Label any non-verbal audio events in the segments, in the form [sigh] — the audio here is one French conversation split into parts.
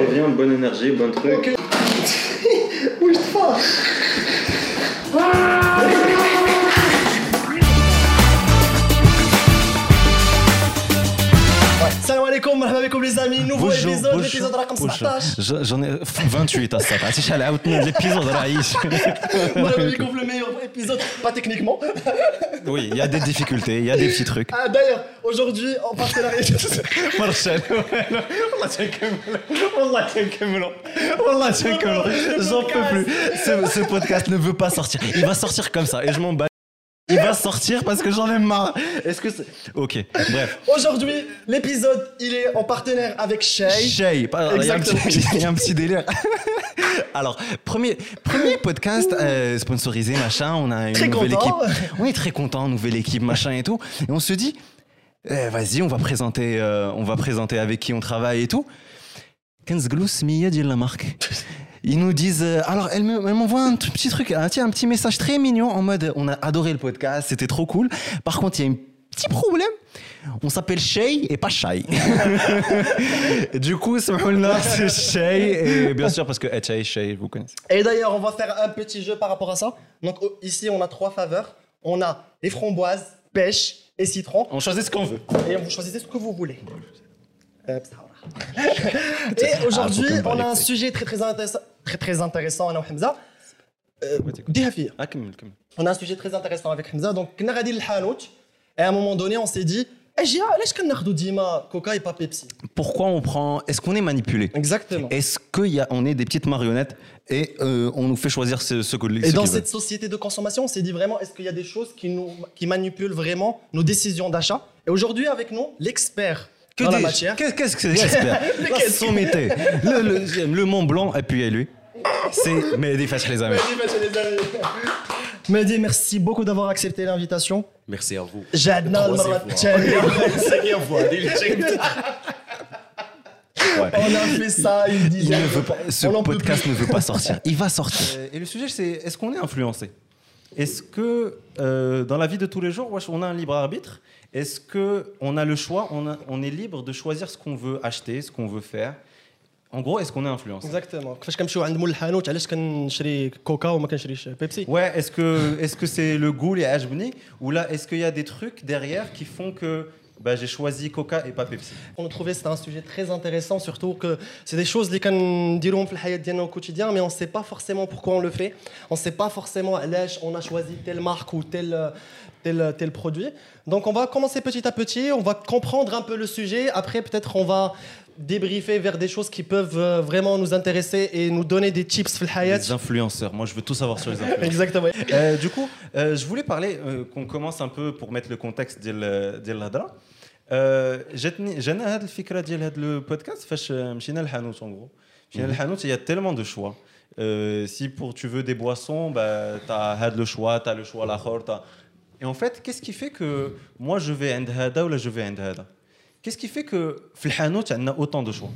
reviens, bonne énergie, bon truc. Ok. Bouge pas. Salam alaikum, marhaba avec les amis, nouveau épisode, l'épisode رقم 17. Je- J'en ai 28 à ça. عرفتي شحال عاودتنا l'épisode راه عايش. Marhaba avec le meilleur épisode, pas techniquement. Oui, il y a des difficultés, il y a des petits trucs. Ah, D'ailleurs, aujourd'hui, en partenariat. Marshall, والله تنكمل والله تنكملوا والله تنكملوا j'en peux plus ce, ce podcast ne veut pas sortir il va sortir comme ça et je m'en bats il va sortir parce que j'en ai marre est-ce que c'est ok bref [laughs] Aujourd'hui, l'épisode, il est en partenaire avec Shay. Shay, il y, a un petit- il y a un petit délire. [laughs] Alors, premier, premier podcast euh, sponsorisé, machin, on a une Très nouvelle content. équipe. On est très content, nouvelle équipe, machin et tout. Et on se dit, eh, vas-y, on va présenter, euh, on va présenter avec qui on travaille et tout. Kenzglou Smiya dit la marque. Ils nous disent, euh, alors elle me- elle m'envoie un petit truc, un, tiens, un petit message très mignon en mode, on a adoré le podcast, c'était trop cool. Par contre, il y a un petit problème. On s'appelle Shay et pas Shay. [laughs] Du coup, Samhoulna, c'est Shay. Et bien sûr, parce que eh, Shay, Shay, vous connaissez. Et d'ailleurs, on va faire un petit jeu par rapport à ça. Donc oh, ici, on a trois faveurs. On a les framboises, pêche et citron. On choisit ce qu'on veut. Et vous choisissez ce que vous voulez. Euh, ça va. [laughs] Et aujourd'hui, on a un sujet très très intéressant, très très intéressant avec Hamza. Euh, ah, on a un sujet très intéressant avec Hamza. Donc. Et à un moment donné, on s'est dit, eh, Coca et pas Pepsi Pourquoi on prend Est-ce qu'on est manipulé? Exactement. Est-ce qu'on est des petites marionnettes et euh, on nous fait choisir ce, ce que Et dans cette société de consommation, on s'est dit vraiment est-ce qu'il y a des choses qui nous qui manipulent vraiment nos décisions d'achat? Et aujourd'hui avec nous l'expert que dans la matière. Qu'est-ce que c'est Qu'est-ce son métier le, le, le, Mont Blanc, appuyez-lui. C'est Mehdi Fache les amis. Mehdi, merci beaucoup d'avoir accepté l'invitation. Merci à vous. J'adore le [laughs] [laughs] Ouais. On a fait ça une dizaine. Il ne veut pas, ce podcast ne veut pas sortir. Il va sortir. Euh, et le sujet, c'est est-ce qu'on est influencé? Est-ce que euh, dans la vie de tous les jours, on a un libre arbitre? Est-ce que on a le choix on, a- on est libre de choisir ce qu'on veut acheter, ce qu'on veut faire En gros, est-ce qu'on est influencé اكزاكتومون كيفاش كنمشيو عند مول الحانوت علاش كنشري كوكا وما كنشريش بيبسي Ouais, est-ce que est-ce que c'est le goût, les hajbni Ou là, est-ce qu'il y a des trucs derrière qui font que bah, j'ai choisi Coca et pas Pepsi On a trouvé que c'était un sujet très intéressant, surtout que c'est des choses اللي كنديروهم في الحياة ديالنا au quotidien, mais on ne sait pas forcément pourquoi on le fait. On ne sait pas forcément علاش on a choisi telle marque ou tel, euh, tel, tel produit. Donc on va commencer petit à petit, on va comprendre un peu le sujet. Après, peut-être on va débriefer vers des choses qui peuvent euh, vraiment nous intéresser et nous donner des tips Les influenceurs, moi je veux tout savoir sur les influenceurs. [laughs] Exactement. Euh, du coup, euh, je voulais parler, qu'on commence un peu pour mettre le contexte de l'Hadra. J'aime fikra le podcast, Hanout en gros. Hanout, il y a tellement de choix. si pour tu veux des boissons, bah, tu as le choix, tu as le choix à la tu Et en fait, qu'est-ce qui fait que moi je vais عند هذا ولا je vais عند هذا Qu'est-ce qui fait que في الحانوت عندنا autant de choix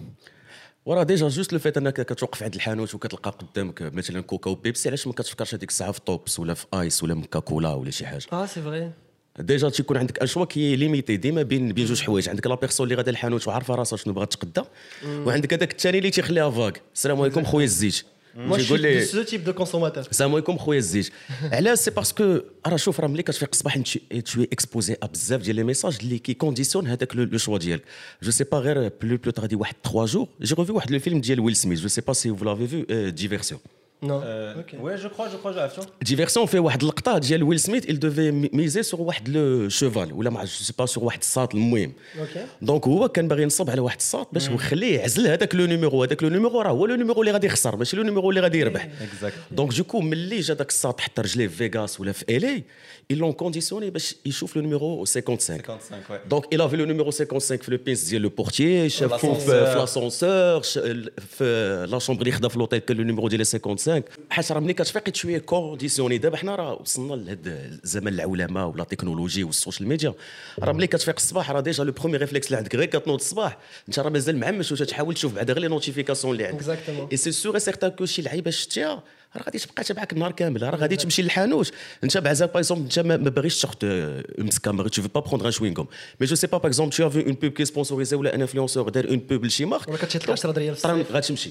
وراه ديجا جوست لو فيت انك كتوقف عند الحانوت وكتلقى قدامك مثلا كوكا وبيبسي علاش ما كتفكرش هذيك الساعة في توبس ولا في آيس ولا مكا كولا ولا شي حاجة؟ Ah, c'est vrai. ديجا تيكون عندك ان شوا كي ليميتي ديما بين بين جوج حوايج. عندك لا بيرسون اللي غادا الحانوت وعارفة راسها شنو بغات تقدا وعندك هذاك الثاني اللي تيخليها فاغ السلام عليكم خويا الزيت. Moi, je suis تيقول de لي ce type de consommateur. السلام عليكم خويا [laughs] الزيت علاش سي باسكو راه شوف راه ملي كتفيق الصباح تو اكسبوزي ا بزاف ديال لي ميساج اللي كي كونديسيون هذاك لو شوا ديالك جو سي با غير بلو بلو غادي واحد 3 جور جي ريفي واحد لو فيلم ديال ويل سميث جو سي با سي فو لافي فيو ديفيرسيون Non. Euh, Ok. Ouais, je crois, je crois, j'ai l'impression. ديفيرسيون فيه واحد اللقطه ديال ويل سميث il devait ميزي سور واحد لو شوفال ولا ما جو سي با سور واحد الساط المهم Ok. دونك هو كان باغي ينصب على واحد الساط باش يخليه يعزل هذاك لو نيميرو هذاك لو نيميرو راه هو لو نيميرو اللي غادي يخسر ماشي لو نيميرو اللي غادي يربح Exact. دونك دوكو ملي جا داك الساط حط رجليه في فيغاس ولا في الي ils l'ont كونديسيوني باش يشوف لو نيميرو 55 55, ouais. دونك il avait le numéro 55 في لو بينس ديال لو بورتيي شافو في l'ascenseur. في لاسونسور في لا شومبر اللي خدا في لوطيل كان لو نيميرو ديال 57 5 حيت راه ملي كتفيق شوية كونديسيوني دابا حنا راه وصلنا لهذا الزمن العولمة ولا التكنولوجي والسوشيال ميديا. راه ملي كتفيق الصباح راه ديجا لو برومي ريفلكس اللي عندك غير كتنوض الصباح. انت راه مازال معمش وتحاول تشوف بعدا غير لي نوتيفيكاسيون اللي عندك. اي سي سور سيغتان كو شي لعيبة شتيها راه غادي تبقى تبعك النهار كامل راه غادي تمشي للحانوت. انت بعزا باغ اكزومبل انت ما باغيش تاخذ مسكه ما تو با بروندر ان شوينغوم مي جو سي با باغ اكزومبل تو افي اون بوب كي سبونسوريزي ولا ان انفلونسور دار اون بوب لشي مارك. ولا كتشد لك 10 دريال في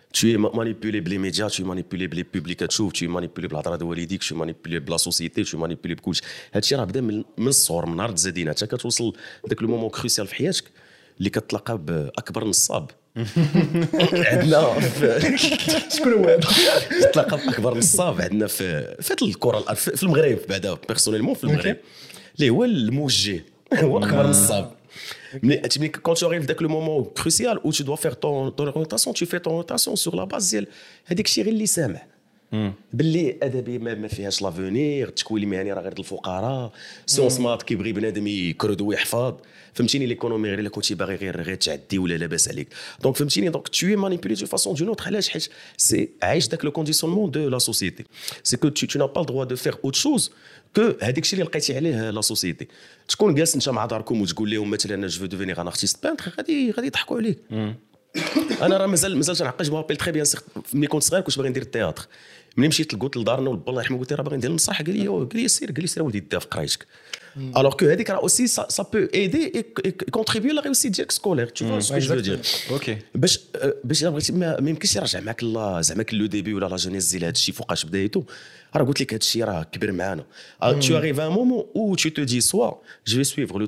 Tu es ma- manipulé les médias, tu es manipulé les publics, tu es manipulé par la والديك, tu es manipulé par la société, tu es manipulé بكل شيء. هادشي راه بدا من من الصغر من نهار تزادينا حتى كتوصل ذاك لو مومون كروسيال في حياتك اللي كتلاقى باكبر نصاب عندنا في شكون هو هذا؟ تلاقى باكبر نصاب عندنا في في الكره في المغرب بعدا بيرسونيلمون في المغرب اللي هو الموجه هو اكبر نصاب Mais, quand tu arrives dès que le moment crucial où tu dois faire ton, ton orientation, tu fais ton orientation sur la base, elle dit que باللي أدبي ما, ما فيهاش لافونيغ التكوين المهني راه غير الفقراء. سيونس مات كيبغي بنادم يكرد ويحفظ. فهمتيني ليكونومي غير إلا كنتي باغي غير غير تعدي ولا لاباس عليك. دونك فهمتيني دونك تو مانيبيلي دو فاسون دون اوتر علاش؟ حيت سي عايش داك لو كونديسيونمون دو لا سوسيتي سي كو n'as pas le droit de faire autre chose كو هذاك الشيء اللي لقيتي عليه لا سوسيتي تكون جالس انت مع داركم وتقول لهم مثلا جو ديفينيغ ان ارتيست بانتر غادي غادي يضحكوا عليك. أنا راه مازال مازال تنعقل جو مابيل تري بيان ملي كنت صغير كنت باغي ندير التياتر. ملي مشيت قلت لدارنا والبا الله يرحمه قلت له راه باغي ندير المسرح قال لي قال لي سير قال لي سير ولدي في قرايتك. الوغ كو هذيك راه اوسي سا بو ايدي اي كونتريبيو لا ريوسيت ديالك سكولير تو فوا سكو جو دير أوكي باش باش الا بغيتي ما يمكنش يرجع معك لا زعما لو ديبي ولا لا جينيز ديال هذا الشيء فوقاش بدايته راه قلت لك هذا الشيء راه كبر معانا. تو اريف ان مومون أو tu te dis soit je vais suivre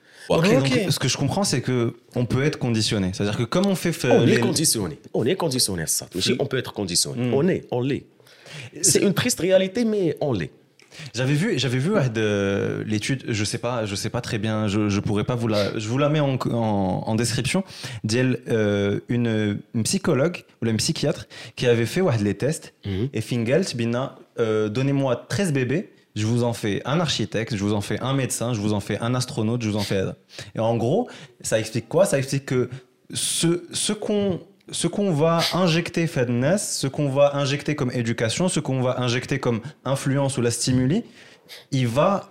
donc, ce que je comprends c'est que on peut être conditionné. C'est-à-dire que comme on fait on est conditionné. On est conditionné à ça. Si. On peut être conditionné. On est, on l'est. C'est une triste réalité, mais on l'est. J'avais vu, j'avais vu euh, l'étude, je sais pas, je sais pas très bien, je, je pourrais pas vous la, je vous la mets en, en, en description. D'elle, euh, une, une psychologue ou une psychiatre qui avait fait les tests Mhm. et Fingelt Bina, euh, donnez-moi 13 bébés, je vous en fais un architecte, je vous en fais un médecin, je vous en fais un astronaute, je vous en fais. Et en gros, ça explique quoi? Ça explique que ce, ce qu'on ce qu'on va injecter fitness, ce qu'on va injecter comme éducation, ce qu'on va injecter comme influence ou la stimuli, il va,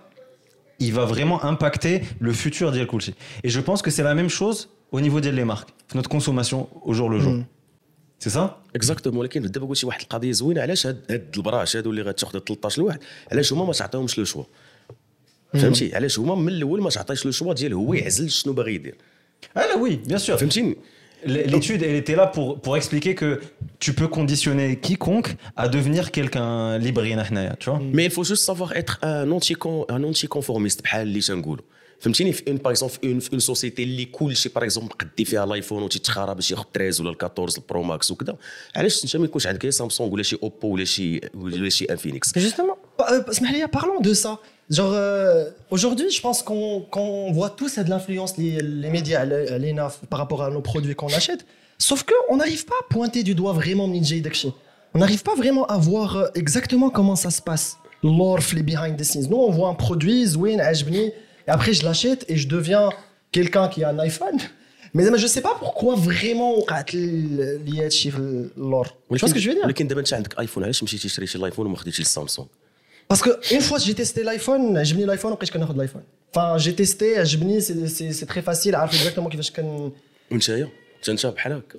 il va vraiment impacter le futur Kulchi. Et je pense que c'est la même chose au niveau des marques, notre consommation au jour le jour. Mm. C'est ça اكزاكتومون ولكن دابا قلت شي واحد القضيه زوينه علاش هاد, هاد البراش هادو اللي غتاخذ 13 لواحد علاش هما ما تعطيهمش لو شوا فهمتي علاش هما من الاول ما تعطيش لو شوا ديال هو يعزل شنو باغي يدير Ah là, oui, bien sûr. فهمتيني L'étude, elle était là pour, pour expliquer que tu peux conditionner quiconque à devenir quelqu'un libre, tu vois. مي il faut juste savoir être un anti un anti conformiste بحال اللي تنقولوا فهمتيني في اون باغ اكزومبل في اون في اون سوسيتي اللي كلشي باغ اكزومبل قدي فيها الايفون وتيتخارى باش ياخذ 13 ولا 14 البرو ماكس وكذا علاش انت ما يكونش عندك يا سامسونج ولا شي اوبو ولا شي ولا شي انفينكس Justement, euh, اسمح لي, parlons de ça. Genre, euh, aujourd'hui, je pense qu'on qu'on voit tous à de l'influence, les, les médias, les, les NAF, par rapport à nos produits qu'on achète. Sauf qu'on n'arrive pas à pointer du doigt vraiment Ninja Dakshi. On n'arrive pas vraiment à voir euh, exactement comment ça se passe. L'orf, les behind the scenes. Nous, on voit un produit, Zwin, Ajbni, et après, je l'achète et je deviens quelqu'un qui a un iPhone. Mais mais je sais pas pourquoi vraiment on rate lié l'or. Tu vois ce que je veux dire ولكن دابا انت عندك ايفون علاش مشيتي تشري شي الايفون وما خديتيش السامسونج Parce que une fois j'ai testé l'iPhone, j'ai mis l'iPhone après je connais l'iPhone. Enfin, j'ai testé, j'ai mis, c'est- c'est c'est très facile, عارف exactement كيفاش كان وانتايا انت انت بحال هكا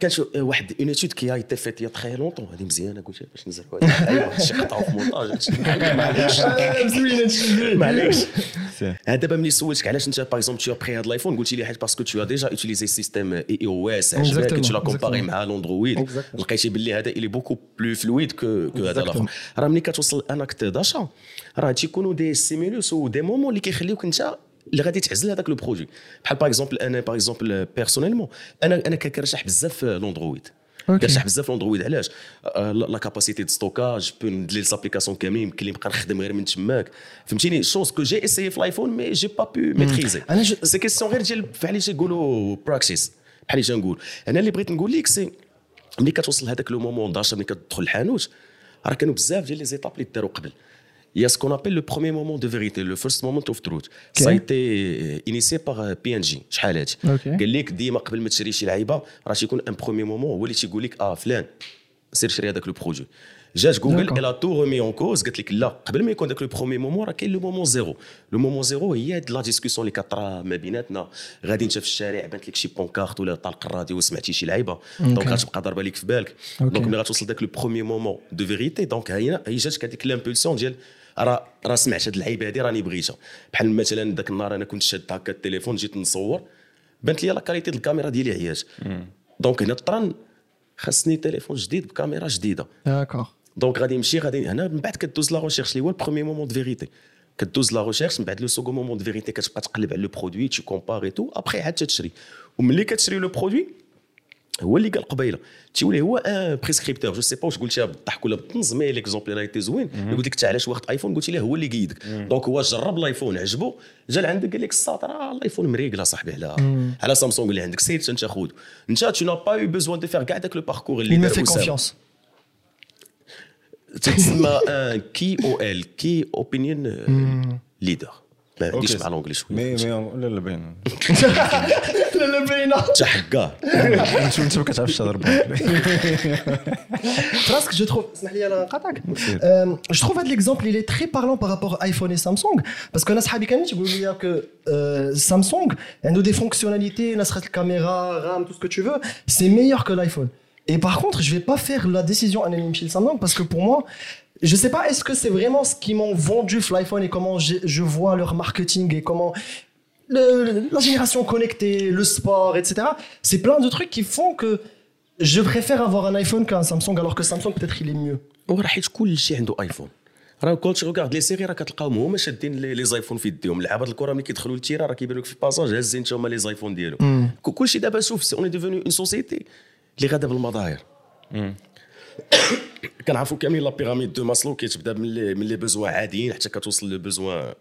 كان شو واحد اون اتود كي ايتي فيت يا تخي لونطون هذه مزيانة قلت باش نزرعوا [laughs] هذا شي قطعوا في مونتاج [laughs] معليش. [laughs] معليش. هذا دابا ملي سولتك علاش انت باغ اكزومبل تو بري هذا الايفون قلت لي حيت باسكو تو ديجا اوتيليزي سيستيم اي أو اس عجبك تو لا كومباري. مع الاندرويد. لقيتي باللي هذا الي بوكو بلو فلويد كو كو هذا الآخر. راه ملي كتوصل ان اكت داشا راه تيكونوا دي ستيمولوس ودي مومون اللي كيخليوك أنت اللي غادي تعزل هذاك لو برودوي. بحال باغ اكزومبل أنا باغ اكزومبل بيرسونيلمون أنا أنا كنرشح بزاف أوكي. كنرشح بزاف في الأندرويد علاش؟ آه، لا كاباسيتي دو ستوكاج بو ندير لابليكاسيون كاملين يمكن لي نبقى نخدم غير من تماك. فهمتيني؟ شوز كو جي اسيي في الايفون مي جي با بو ميتريزي جو- سي كيسيون غير ديال بحال اللي تيقولوا براكسيس بحال اللي تنقول. أنا اللي بغيت نقول لك سي ملي كتوصل هذاك لو مومون داشا ملي كتدخل الحانوت راه كانوا بزاف ديال لي زيتاب اللي داروا قبل. Il y a ce qu'on appelle le premier moment de vérité, le first moment of truth. Ça a été euh, initié par euh, PNG شحال هادي Ok. قال لك ديما قبل ما تشري شي لعيبه راه تيكون ان برومي مومون هو اللي تيقول لك اه فلان سير شري هذاك لو برودوي جات جوجل D'accord. الا تو رومي اون كوز قالت لك لا قبل ما يكون داك لو برومي مومون راه كاين لو مومون زيرو لو مومون زيرو هي هاد لا ديسكسيون اللي كطرا ما بيناتنا غادي انت في الشارع بانت لك شي بونكارت ولا طالق الراديو وسمعتي شي لعيبه دونك غتبقى ضاربه لك في بالك أوكي. دونك ملي غتوصل داك لو برومي مومون دو فيريتي دونك هي هي جاتك هذيك لامبولسيون ديال راه راه سمعت هاد اللعيبه هادي راني بغيتها. بحال مثلا ذاك النهار أنا كنت شاد هكا التليفون جيت نصور بانت لي لا كاليتي الكاميرا ديالي عيات دونك هنا طرن خاصني تليفون جديد بكاميرا جديدة. D'accord. دونك غادي نمشي غادي هنا من بعد كدوز لا ريشيرش اللي هو البروميي مومون دو فيريتي كدوز لا ريشيرش من بعد لو سوكون مومون دو فيريتي كتبقى تقلب على لو برودوي تو كومباري تو ابخي عاد تشري وملي كتشري لو برودوي هو اللي قال قبيلة. تيولي هو ان بريسكريبتور جو سي با واش قلتيها بالضحك ولا بالطنز مي ليكزومبل اللي رايتي زوين. يقول لك انت علاش واخد ايفون قلت له هو اللي قيدك دونك هو جرب الايفون عجبو. جا لعندك قال لك الساط راه الايفون مريقل صاحبي. على على سامسونج اللي عندك. سير انت خذ انت تو نا با يو بوزوان دو فير كاع داك لو باركور اللي دار confiance. تتسمى [laughs] ان كي أو إل كي اوبينيون ليدر ما عنديش Ok. مع لونجلي شويه مي مي لا لا باين لا لا باينه انت حكاه انت انت ما كتعرفش تهضر Presque, je trouve. اسمح لي انا نقاطعك. Euh, Je trouve هذا l'exemple il est très parlant par rapport à iPhone et Samsung parce que انا صحابي كانوا يقولوا لي que euh, Samsung عنده des fonctionnalités نسخة الكاميرا RAM tout ce que tu veux c'est meilleur que l'iPhone. Et par contre, je vais pas faire la décision en chez le Samsung parce que pour moi je sais pas est-ce que c'est vraiment ce qu'ils m'ont vendu l'iPhone et comment j'ai- je vois leur marketing et comment le- la génération connectée, le sport, etc. C'est plein de trucs qui font que je préfère avoir un iPhone qu'un Samsung alors que Samsung peut-être il est mieux. وراه حيت كل شيء عنده ايفون راه كنت ريغارد لي سيري راه كتلقاهم هما شادين لي لي زايفون في يديهم لعابه الكره ملي كيدخلوا للتيرا راه كيبانوا لك في الباساج هازين انت هما لي زايفون ديالهم كل شيء دابا شوف اون ديفوني اون سوسيتي اللي غادا بالمظاهر [coughs] كنعرفوا كاملين لا بيراميد دو ماسلو كتبدا من لي من لي بوزوان عاديين حتى كتوصل لو بوزوان.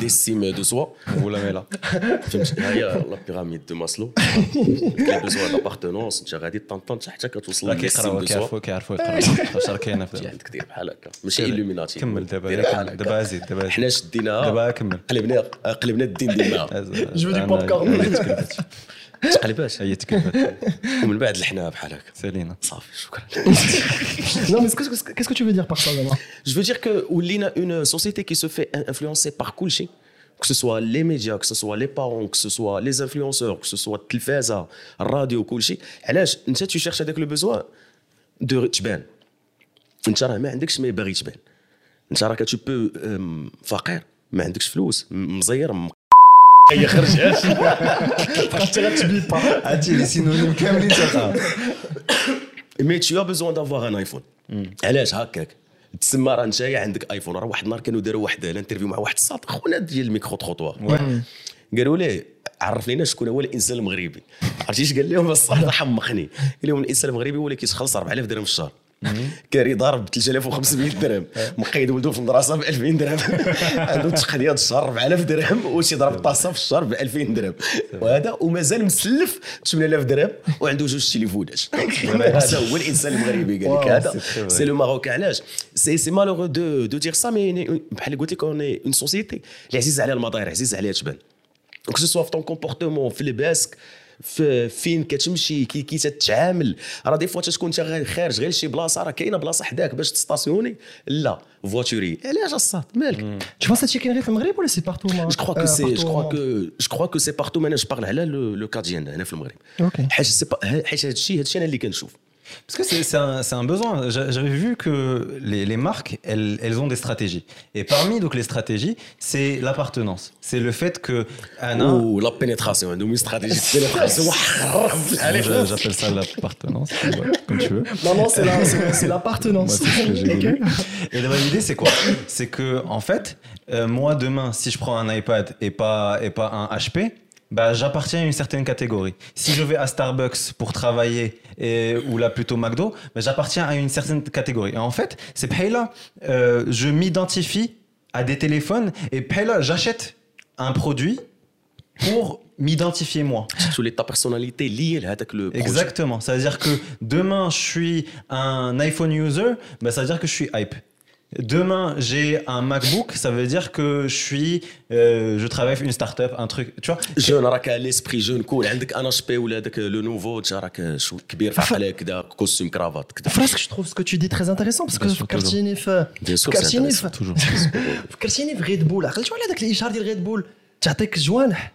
ديستيم دو سوا. ولا ميلا. [laughs] فهمت؟ ها هي لا بيراميد دو ماسلو. [laughs] لي بوزوان دابارتونونس انت غادي طنطن حتى كتوصل كيقراو للستيم دو سوا. كيعرفوا كيعرفوا يقراو واش [laughs] راه كاينة في عندك دير بحال هكا. ماشي ايلوميناتي كمل دابا. دابا زيد دابا حنا شديناها دابا كمل. قلبنا قلبنا الدين ديالنا veux du popcorn. تقلبات هي تكلفت ومن بعد لحناها بحال هكا سالينا صافي شكرا non, mais qu'est-ce que- tu veux dire par ça, Zama Je veux dire que ولينا une société qui se fait influencer par كلشي que ce soit les médias, que ce soit les parents, que ce soit les influenceurs, que ce soit التلفازه الراديو كلشي علاش انت tu cherches هذاك لو بوزوان دو تبان انت راه ما عندكش ما باغي تبان انت راك tu peux فقير ما عندكش فلوس مزير هي خرجات Tu غتبيب pas. عرفتي لي سينونيم كاملين تلقاهم مي tu as besoin d'avoir un iPhone. علاش هكاك؟ تسمى راه انت عندك ايفون راه واحد النهار كانوا داروا واحد الانترفيو مع واحد الساط. خونا ديال الميكرو تروطوار قالوا ليه عرف لينا شكون هو الإنسان المغربي. عرفتي اش قال لهم؟ الصاد حمقني. قال لهم الإنسان المغربي هو اللي كيتخلص 4000 درهم في الشهر. [laughs] كاري ضارب ب 3500 درهم. [laughs] مقيد ولده في المدرسة ب 2000 درهم. [laughs] عنده تقضية الشهر 4000 درهم وتيضرب الطاسه في الشهر ب 2000 درهم. وهذا ومازال مسلف 8000 درهم وعنده جوج تليفونات. هذا هو الإنسان المغربي قال لك هذا. سي لو ماروك علاش؟ سي سي مالوغو دو دو دير سا مي بحال قلت لك اون اون سوسيتي اللي عزيز عليها المظاهر عزيز عليها تبان. Ce soit في ton comportement في لباسك في فين كتمشي كي كي تتعامل راه دي فوا تكون انت خارج غير شي بلاصه راه كاينة بلاصه حداك باش تستاسيوني لا فواتوري علاش الصاد مالك Tu penses que c'est غير في المغرب ولا سي بارتو Je crois que c'est, je crois que, je crois que c'est partout. Maintenant, je parle على le cas ديالنا هنا في المغرب. حيت سي حيت هذا الشيء أنا اللي كنشوف. Parce que c'est un, besoin. J'avais vu que les, marques, elles, elles, ont des stratégies. Et parmi donc les stratégies, c'est l'appartenance. C'est le fait que Anna. Ou la pénétration. Nous, une stratégie de pénétration. [laughs] J'appelle ça l'appartenance, comme tu veux. Non, non, c'est l'appartenance. Et la vraie idée, c'est quoi? C'est que, en fait, euh, moi, demain, si je prends un iPad et pas, et pas un HP, bah, j'appartiens à une certaine catégorie. Si je vais à Starbucks pour travailler ou là plutôt McDo, bah, j'appartiens à une certaine catégorie. Et en fait, c'est Payla, euh, je m'identifie à des téléphones et Payla, j'achète un produit pour m'identifier moi. Sous l'état personnalité liée à le projet. Exactement. Ça veut dire que demain, je suis un iPhone user, bah, ça veut dire que je suis hype. Demain, j'ai un MacBook, ça veut dire que je suis, euh, je travaille pour une startup, un truc, tu vois. جون راك ليسبري جون كول عندك ان اش بي ولا داك لو نوفو انت راك شو كبير في عقلك كذا كوستيم كرافات كذا Presque, je trouve ce que tu dis très intéressant parce que Bien sûr, فكرتيني في Bien sûr, c'est فكرتيني intéressant, في Toujours. فكرتيني في [laughs] ريد بول عقلت على داك الاشهار ديال ريد بول تعطيك جوانح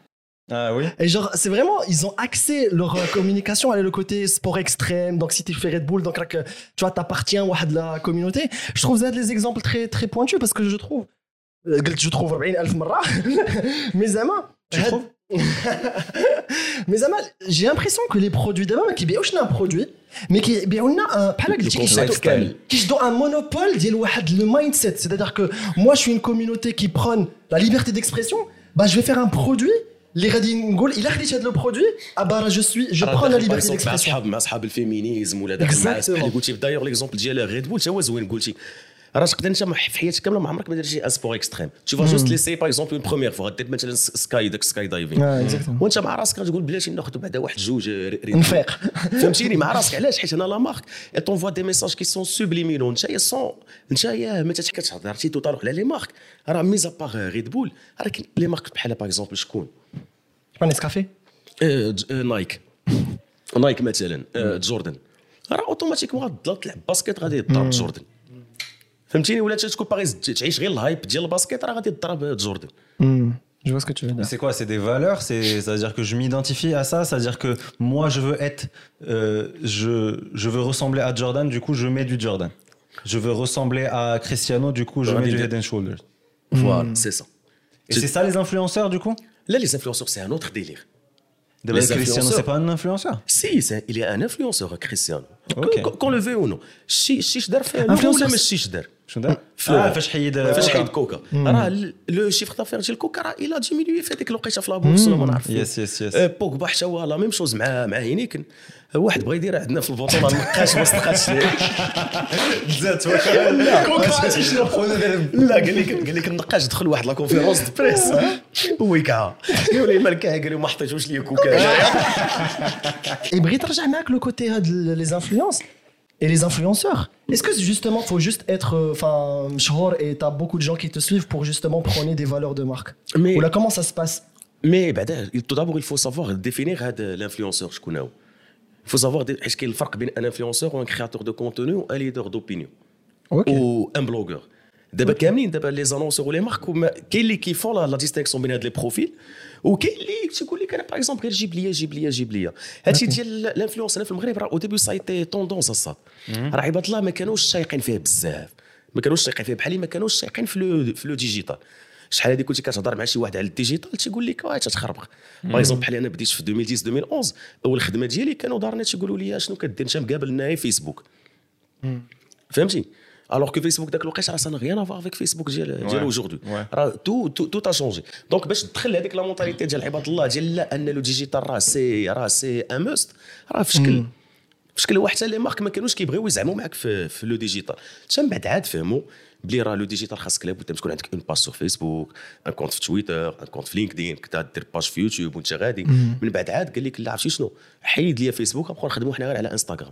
Ah Et genre, c'est vraiment, ils ont axé leur euh, communication, allez, le côté sport extrême, donc si tu fais Red Bull, donc là, que, tu vois, t'appartiens à de la communauté. Je trouve ça des exemples très, très pointus parce que je trouve, euh, je trouve [laughs] mais Zama, tu trouves? [laughs] Mais Zama, j'ai l'impression que les produits d'avant, qui ont un produit, mais qui ont un, qui un monopole, le mindset. C'est-à-dire que moi, je suis une communauté qui prône la liberté d'expression, bah, je vais faire un produit Les غادي نقول الا خديت هذا لو برودوي ابا جو سوي جو راه برون لا داخل ليبرتي باغ مع ديكسبرسيون اصحاب مع اصحاب الفيمينيزم ولا داخل مع Exactement. بحال اللي قلتي دايوغ ليكزومبل ديال ريد بول تا هو زوين قلتي راه تقدر انت في حياتك كامله ما عمرك ما درتي ان سبور اكستريم tu vas juste l'essayer par exemple une première fois دير مثلا سكاي داك سكاي دايفينغ وانت مع راسك غتقول بلاتي ناخذ بعدا واحد جوج. نفيق فهمتيني مع راسك علاش حيت أنا لا مارك تونفوا دي ميساج كي سون سوبليمينو انت يا سون انت يا متى كتهضر عرفتي تو على لي مارك راه ميزا باغ ريد بول راه كاين لي مارك بحال باغ اكزومبل شكون آه، نايك نايك مثلا جوردن راه اوتوماتيكمون غتضل تلعب باسكيت غادي تضرب جوردن فهمتيني ولا انت تكون باغي تعيش غير الهايب ديال الباسكيت راه غادي تضرب جوردن Je vois ce que tu veux dire. C'est quoi C'est des valeurs C'est, c'est-à-dire que je m'identifie à ça. C'est-à-dire que moi, je veux être, euh, je, je veux ressembler à Jordan. Du coup, je mets du Jordan. Je veux ressembler à Cristiano. Du coup, je Ouais, mets du des- Head and Shoulders. فوالا سي سا Et c'est ça les influenceurs, du coup لا لي انفلونسور سي ان اوتر ديلير D'abord, Les Cristiano, influenceurs. c'est pas un influenceur. سي سي il est un influenceur Cristiano Ok. كون لو في او نو شي شي دار في Influenceur, ولا c'est- ماشي دار شنو آه فاش حيد فاش كوكا. حيد كوكا. راه لو شيفر دافير ديال كوكا راه إلا ديمينيي في هذيك الوقيتة في لابورس ولا ما نعرف. يس يس يس بوجبا حتى هو لا ميم شوز مع مع هينيكن. واحد بغى يدير عندنا في البطولة ما نقاش ما صدقاتش زاد لا. قال لك قال لك النقاش دخل واحد لا كونفيرونس دو بريس ويكعا قالوا لي مالك قال لي ما حطيتوش لي كوكا بغيت ترجع [laughs] معاك لو كوتي هاد les influences. et les influenceurs. Est-ce que justement, il faut juste être, euh, enfin, euh, et t'as beaucoup de gens qui te suivent pour justement prôner des valeurs de marque. Mais ou là, comment ça se passe Mais bah, tout d'abord, il faut savoir définir hein, l'influenceur. Je. Il faut savoir est-ce qu'il y un influenceur ou un créateur de contenu ou un leader d'opinion ou un blogueur? D'abord, okay. les annonceurs ou les marques, quels qui font la, la distinction bah, entre les profils? وكاين اللي تيقول لك أنا باغ اكزومبل غير جيب ليا جيب ليا جيب ليا هادشي ديال الانفلونس هنا في المغرب راه أو ديبي سايتي توندونس الصاد راه عباد الله ما كانوش شايقين فيه بزاف. ما كانوش شايقين فيه. بحال اللي ما كانوش شايقين في لو في لو ديجيتال شحال هذه كنتي كتهضر مع شي واحد على الديجيتال تيقول لك واه تتخربق. باغ اكزومبل بحال أنا بديت في 2010 2011 أول خدمة ديالي كانوا دارنا تيقولوا لي شنو كدير؟ انت مقابل لنا فيسبوك فهمتي؟ الوغ كو فيسبوك ذاك الوقت راه سان غيان افوار افيك فيسبوك ديال ديال اوجوردي Ouais. راه تو تو تو تا شونجي دونك باش تدخل هذيك لا مونتاليتي ديال عباد الله ديال لا ان لو ديجيتال راه سي راه سي ان موست راه في شكل في شكل هو حتى لي مارك ما كانوش كيبغيو يزعموا معك في, في لو ديجيتال حتى من بعد عاد فهموا بلي راه لو ديجيتال خاصك لابد تكون عندك اون باج سور فيسبوك ان كونت في تويتر ان كونت في لينكدين كدا دير باج في يوتيوب وانت غادي من بعد عاد قال لك لا عرفتي شنو حيد لي فيسبوك نبقاو نخدموا حنا غير على انستغرام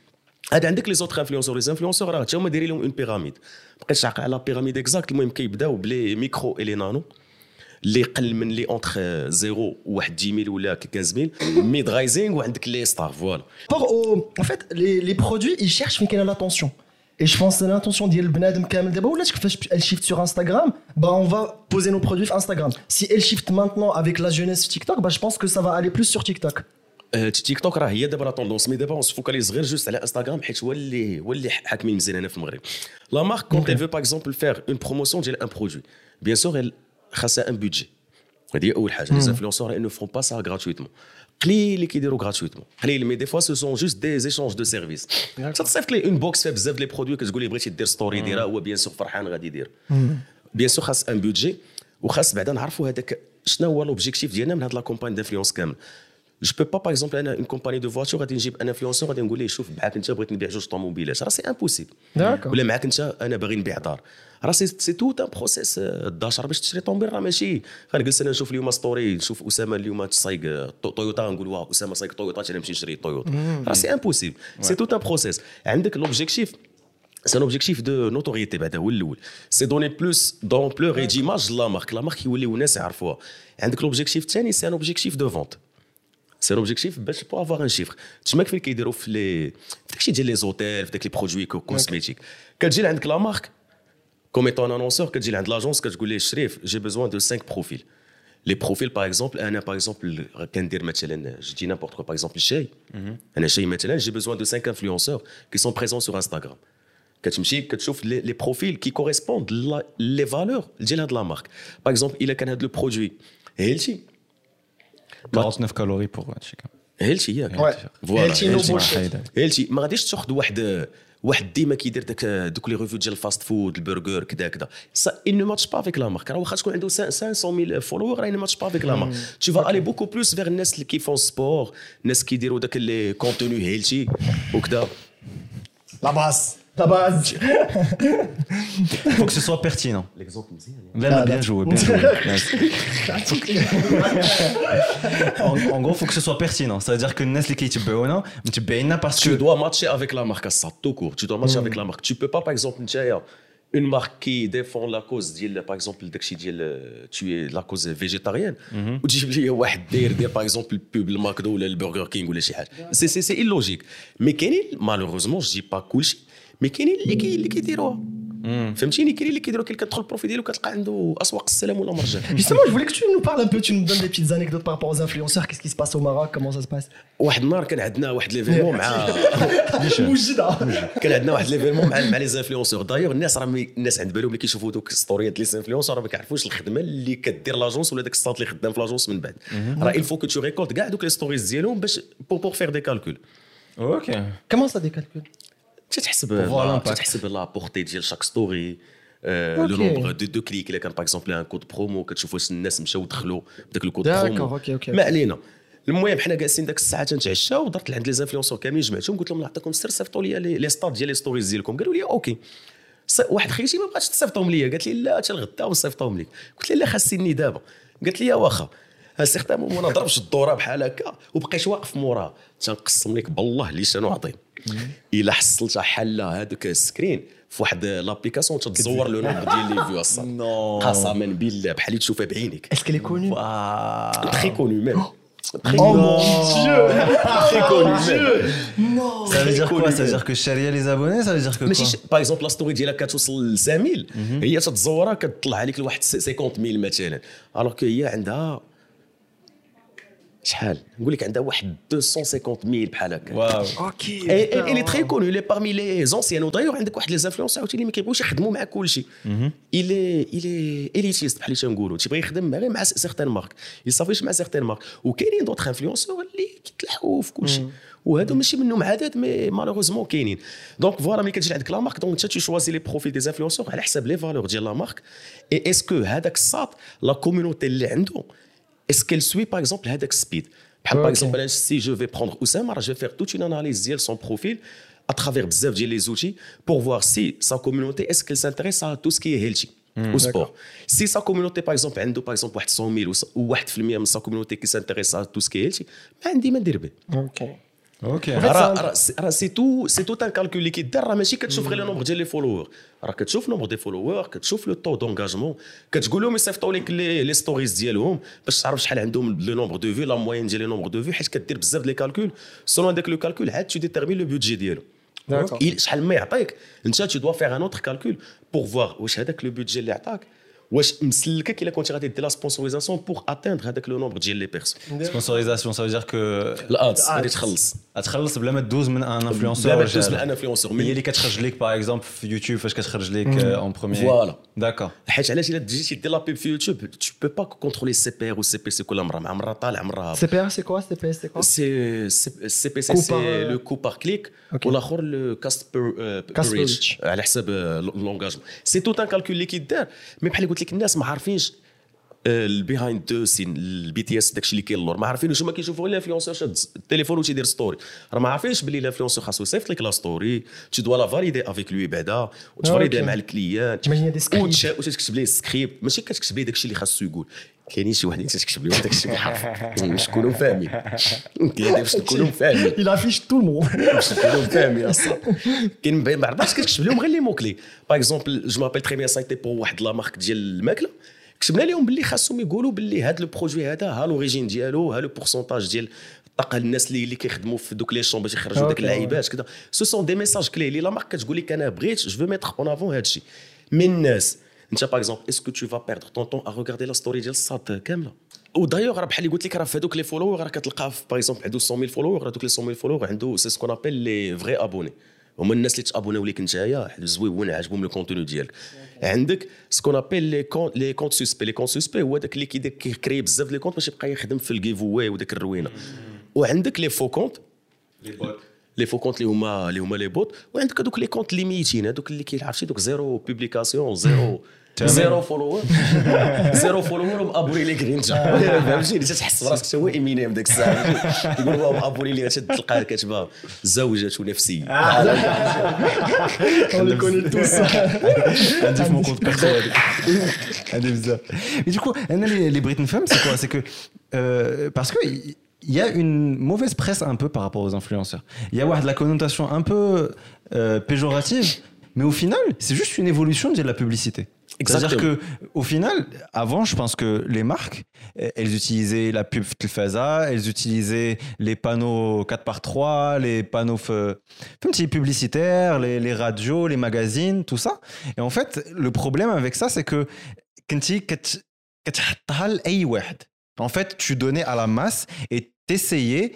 هذا عندك لي زوتر انفلونسور لي انفلونسور راه حتى هما دايرين لهم اون بيراميد بقيتش عاقل على بيراميد اكزاكت المهم كيبداو بلي ميكرو اي لي نانو اللي قل من لي اونتر زيرو وواحد 10000 ولا 15000 ميد رايزينغ وعندك لي ستار فوالا rapport au en fait les, les produits ils cherchent فين كاينه l'attention et je pense que l'intention ديال البنادم كامل دابا ولات كيفاش elle shift sur Instagram bah on va poser nos produits sur Instagram si elle shift maintenant avec la jeunesse TikTok bah je pense que ça va aller plus sur TikTok آه، تيك توك راه هي دابا لا توندونس مي دابا سفوكاليز غير جوست على انستغرام حيت هو اللي هو اللي حاكمين مزيان هنا في المغرب. لا مارك كونت elle veut par exemple faire une promotion ديال ان برودوي بيان سور خاصها ان بودجي هذه هي اول حاجة لي انفلونسور ne font pas ça gratuitement. قليل اللي كيديروا غراتويتمون قليل مي دي فوا سو سون جوست دي ايشونج دو سيرفيس تصيفط ليه اون بوكس فيها بزاف لي برودوي كتقول لي بغيتي دير ستوري ديرها هو بيان سور فرحان غادي يدير بيان سور خاص ان بودجي وخاص بعدا نعرفوا هذاك شنو هو لوبجيكتيف ديالنا من هاد لا كومباني دانفلونس كامل جو بو با باغ اكزومبل انا اون كومباني دو فواتور غادي نجيب ان انفلونسور غادي نقول ليه شوف معاك انت بغيت نبيع جوج طوموبيلات راه سي امبوسيبل داكور. ولا معاك انت انا باغي نبيع دار راه سي سي تو ان بروسيس الداشر باش تشري طوموبيل راه ماشي غنجلس انا نشوف اليوم ستوري نشوف اسامه اليوم تسايق تويوتا نقول واه اسامه سايق تويوتا انا نمشي نشري تويوتا راه سي امبوسيبل سي تو ان بروسيس عندك لوبجيكتيف سي ان اوبجيكتيف دو نوتوريتي بعدا هو الاول سي دوني بلوس دومبلور اي ديماج لا مارك لا مارك يوليو الناس يعرفوها عندك لوبجيكتيف الثاني سي ان اوبجيكتيف دو فونت سي لوبجيكتيف باش بو افوار ان شيفر تما كيف كيديروا في لي في داكشي ديال لي زوتيل في داك لي برودوي كوزميتيك كتجي عندك لا مارك كوم ايتون انونسور كتجي لعند لاجونس كتقول ليه شريف جي بيزوان دو 5 بروفيل لي بروفيل باغ اكزومبل انا باغ اكزومبل كندير مثلا جو دي نابورت كو باغ اكزومبل شاي انا شاي مثلا جي بيزوان دو 5 انفلونسور كي سون بريزون سور انستغرام كتمشي كتشوف لي لي بروفيل كي كوريسبوند لي فالور ديال هاد لا مارك باغ اكزومبل الا كان هاد لو برودوي هيلتي 49 كالوري بور هادشي كامل هيلتي ياك هيلتي ما غاديش تاخذ واحد واحد ديما كيدير داك دوك لي ريفيو ديال الفاست فود البرجر كذا كذا سا ان ماتش با فيك لا مارك راه واخا تكون عنده 500000 فولور راه ان ماتش با فيك لا مارك تي فا الي بوكو بلوس فيغ الناس اللي كيفون سبور الناس كيديروا داك لي كونتوني هيلتي وكذا لا باس base. [laughs] faut que ce soit pertinent. Hein. Ah, bien joué. [laughs] En, en gros, faut que ce soit pertinent. C'est-à-dire que les qui te parce que. Tu dois matcher avec la marque, à ça, tout court. Tu dois matcher mm. avec la marque. Tu peux pas, par exemple, une marque qui défend la cause, par exemple, tu es la cause végétarienne, mm-hmm. ou tu dis, par exemple, le pub, le McDo, le Burger King ou les C'est illogique. Mais malheureusement, je dis pas cool. مي كاينين اللي كي اللي كيديروها فهمتيني؟ كاينين اللي كيديروا كي كتدخل البروفيل ديالو كتلقى عنده أسواق السلام ولا مرجان. [laughs] Je voulais que tu nous parles un peu tu nous donnes des petites anecdotes par rapport aux influenceurs. Qu'est-ce qui se passe au Maroc? Comment ça se passe? واحد النهار كان عندنا واحد ليفينمون [laughs] مع [laughs] موجدة كان عندنا واحد ليفينمون مع مع لي زانفلونسور دايوغ الناس راه الناس عند بالهم ملي كيشوفوا دوك ستوريات لي زانفلونسور راه ما كيعرفوش الخدمة اللي كدير لاجونس ولا داك الساط اللي خدام في لاجونس من بعد. راه faut que tu récoltes كاع دوك لي ستوريز ديالهم باش بور بور فير دي كالكول Ok. comment ça des calculs تتحسب. تتحسب لا بورتي ديال شاك ستوري لو. نومبر دو دو كليك الا كان باغ اكزومبل ان كود برومو كتشوف واش الناس مشاو دخلوا بداك الكود برومو. ما علينا المهم حنا جالسين داك الساعة تنتعشاو ودرت لعند لي زانفلونسور كاملين جمعتهم قلت لهم نعطيكم السر صيفطوا لي لي- لي ستار ديال لي ستوريز ديالكم قالوا لي أوكي واحد خيتي ما بغاتش تصيفطهم ليا قالت لي لا حتى الغدا ونصيفطهم لك قلت لها لا خاصني دابا قالت لي واخا استخدام وأنا ضربش الدوره بحال هكا وبقيت واقف موراه تنقسم لك بالله اللي شنو نعطي إلا حصلتها حله هذاك السكرين في واحد لابليكاسيون تتزور لو نومبر ديال لي فيو أصلا. [laughs] قسما بالله بحال اللي تشوفها بعينك est connue Ah. تري كوني ميم تري oh mon dieu. [laughs] كوني non Ça veut dire quoi Ça veut dire que Sharia les abonnés Ça veut dire que ماشي quoi ش- باغ اكزومبل لا ستوري ديالها كتوصل ل 100000 هي تتزورها كتطلع عليك لواحد 50000 مثلا. الوغ كو هي عندها شحال؟ نقول لك عندها واحد 250000 بحال هكا. Waouh. ok الي تري كونو لي بارمي لي زونسيان ودايوغ عندك واحد لي زانفلونس عاوتاني ما كيبغيوش يخدموا مع كلشي. الي الي اليتيست بحال اللي تنقولوا. تيبغي يخدم غير مع سيغتان مارك يصافيش مع سيغتان مارك وكاينين دوطخ انفلونسور اللي كيتلحقوا في كلشي. وهادو ماشي منهم عدد مي مالوغوزمون كاينين. دونك فوالا ملي كتجي عندك لا مارك دونك انت تشوازي لي بروفيل دي انفلونسور على حساب لي فالور ديال لا مارك اي اسكو هذاك الساط لا كوميونيتي اللي عنده اسكو سوي باغ اكزومبل هذاك سبيد بحال باغ Ok. اكزومبل سي جو في بروندر اسامه راه جو فير توت اون اناليز ديال سون بروفيل à travers بزاف ديال لي زوتي pour voir si sa communauté est-ce qu'elle s'intéresse à tout ce qui est healthy au sport. Si sa communauté par exemple عنده par exemple واحد 100 000 ou 1% من sa communauté qui s'intéresse à tout ce qui est healthy ما عندي ما ندير به أوكي. راه راه سي- تو سي تو ان كالكول اللي كيدار راه ماشي كتشوف غير لو نومبر ديال لي فولوور راه كتشوف نومبر دي فولوور كتشوف لو طو دونجاجمون كتقول لهم يصيفطوا لك لي لي ستوريز ديالهم باش تعرف شحال عندهم لو نومبر دو في لا موين ديال لي نومبر دو في حيت كدير بزاف ديال لي كالكول سولون داك لو كالكول عاد تو ديتيرمين لو بودجي ديالو. شحال ما يعطيك انت tu dois faire un autre calcul pour voir واش هذاك لو بودجي اللي عطاك. واش مسلكك الا كنت غادي دير لا سبونسوريزاسيون بور اتاندر هذاك لو نومبر ديال لي بيرسون سبونسوريزاسيون ça veut dire que الادز غادي الادز. تخلص تخلص بلا ما تدوز من ان انفلونسور بلا ما تدوز من ان انفلونسور هي اللي كتخرج لك باغ اكزومبل في يوتيوب فاش كتخرج لك اون بروميير فوالا داكور حيت علاش الا جيتي دير لا بيب في يوتيوب تو بو با كونترولي سي بي ار و سي بي سي كل مره مع مره طالع مره هابط CPA, c'est quoi CPS, c'est quoi سي سي بي سي Coût par, سي euh, لو كو بار كليك Ok. والاخر لو كاست بير Cost per ريتش reach. على حساب لونجاجمون سي توت ان كالكول اللي كيدار مي بحال قلت لك الناس ما عارفينش البيهايند دو سين البي تي اس داكشي اللي كاين اللور. ما عارفينش هما كيشوفوا الانفلونسور شاد التليفون وتيدير ستوري راه ما عارفينش باللي الانفلونسور خاصو يصيفط لك لا ستوري tu dois لا فاليدي افيك لوي بعدا وتفاليدي أوكي. مع الكليان وتكتب ليه سكريبت ماشي كتكتب ليه داكشي اللي خاصو يقول. كاينين شي وحدين تكتب لهم داكشي بالحرف [laughs] باش تكونوا فاهمين. كاين باش تكونوا فاهمين. Affiche tout le monde. [laughs] باش تكونوا فاهمين أصلا كاين ما عرفتش كتكتب لهم غير لي مو كلي باغ اكزومبل جو مابيل تري بيان سايتي بور واحد لا مارك ديال الماكلة. كتبنا لهم باللي خاصهم يقولوا باللي هذا لو بروجوي هذا ها لوريجين ديالو ها لو بورسونتاج ديال الطاقه الناس اللي اللي كيخدموا في دوك لي شون باش يخرجوا داك اللعيبات كذا سو سون دي ميساج كلي اللي لا مارك كتقول لك أنا بغيت جو ميتر اون افون هذا الشيء. من الناس. أنت باغ اكزومبل اسكو تو فا بيردر طون طون ا ريغاردي لا ستوري ديال الساط كامله ودايوغ راه بحال اللي قلت لك راه في هذوك لي فولوور راه كتلقاه في باغ اكزومبل عنده 100 000 فولوور هذوك لي 100 000 فولوور عنده سي سكون ابيل لي فري ابوني هما الناس اللي تابوناو ليك نتايا زويون عجبهم الكونتوني ديالك. عندك سكون ابيل لي كونت لي كونت سوسبي لي كونت سوسبي هو داك اللي كيكري بزاف لي كونت باش يبقى يخدم في الجيف واي وداك الروينة. وعندك لي فو كونت لي فو كونت اللي هما اللي هما لي بوت وعندك هذوك لي كونت اللي ميتين هذوك اللي كيعرفتي دوك زيرو بوبليكاسيون زيرو زيرو فولوور زيرو فولوور ومابوري ليك غير انت فهمتي اللي تحس براسك انت هو ايمينيم ديك الساعه يقول هو مابوري لي تلقاه كاتبه زوجة نفسية On les connaît tous. عندي في مون بيرسو هذيك عندي بزاف Mais du coup, انا les, les Britain femmes, c'est quoi C'est que euh, parce que il y a une mauvaise presse un peu par rapport aux influenceurs. Il y a ouais, de la connotation un peu euh, péjorative, mais au final, c'est juste une évolution de la publicité. C'est-à-dire que, au final, avant, je pense que les marques, elles utilisaient la pub Faza, elles utilisaient les panneaux 4x3, les panneaux publicitaires, les, radios, les magazines, tout ça. Et en fait, le problème avec ça, c'est que en fait, tu donnais à la masse et t'essayais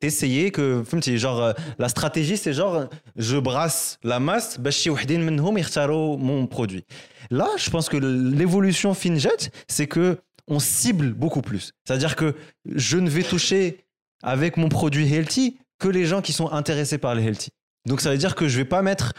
t'essayais que فهمتي genre euh, la stratégie c'est genre je brasse la masse باش شي وحدين منهم يختاروا mon produit. Là, je pense que l'évolution FinJet, c'est que on cible beaucoup plus. C'est-à-dire que je ne vais toucher avec mon produit healthy que les gens qui sont intéressés par les healthy. Donc ça veut dire que je vais pas mettre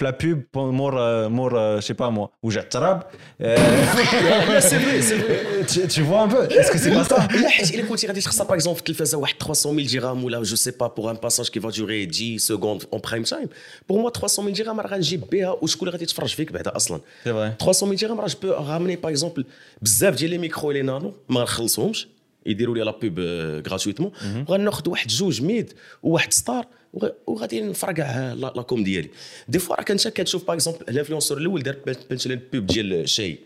la pub pour mort, euh, euh, je sais pas moi, ou j'attrape. Euh, [laughs] c'est vrai, c'est vrai. Tu, tu, vois un peu Est-ce que c'est pas ça? Il est continué à ça par exemple, qu'il faisait 300 000 dirhams ou là, je sais pas, pour un passage qui va durer 10 secondes en prime time. Pour moi, 300 000 dirhams, je vais ou je vais C'est 300 000 dirhams, je peux ramener par exemple, bzaf les micros et les nanos, je vais يديروا لي لا بوب غراتويتمون وغناخذ واحد جوج ميد وواحد ستار وغ- وغادي نفرقع لا لا كوم ديالي. دي فوا راك انت كتشوف باغ اكزومبل الانفلونسور الأول دار مثلا بوب ديال شاي.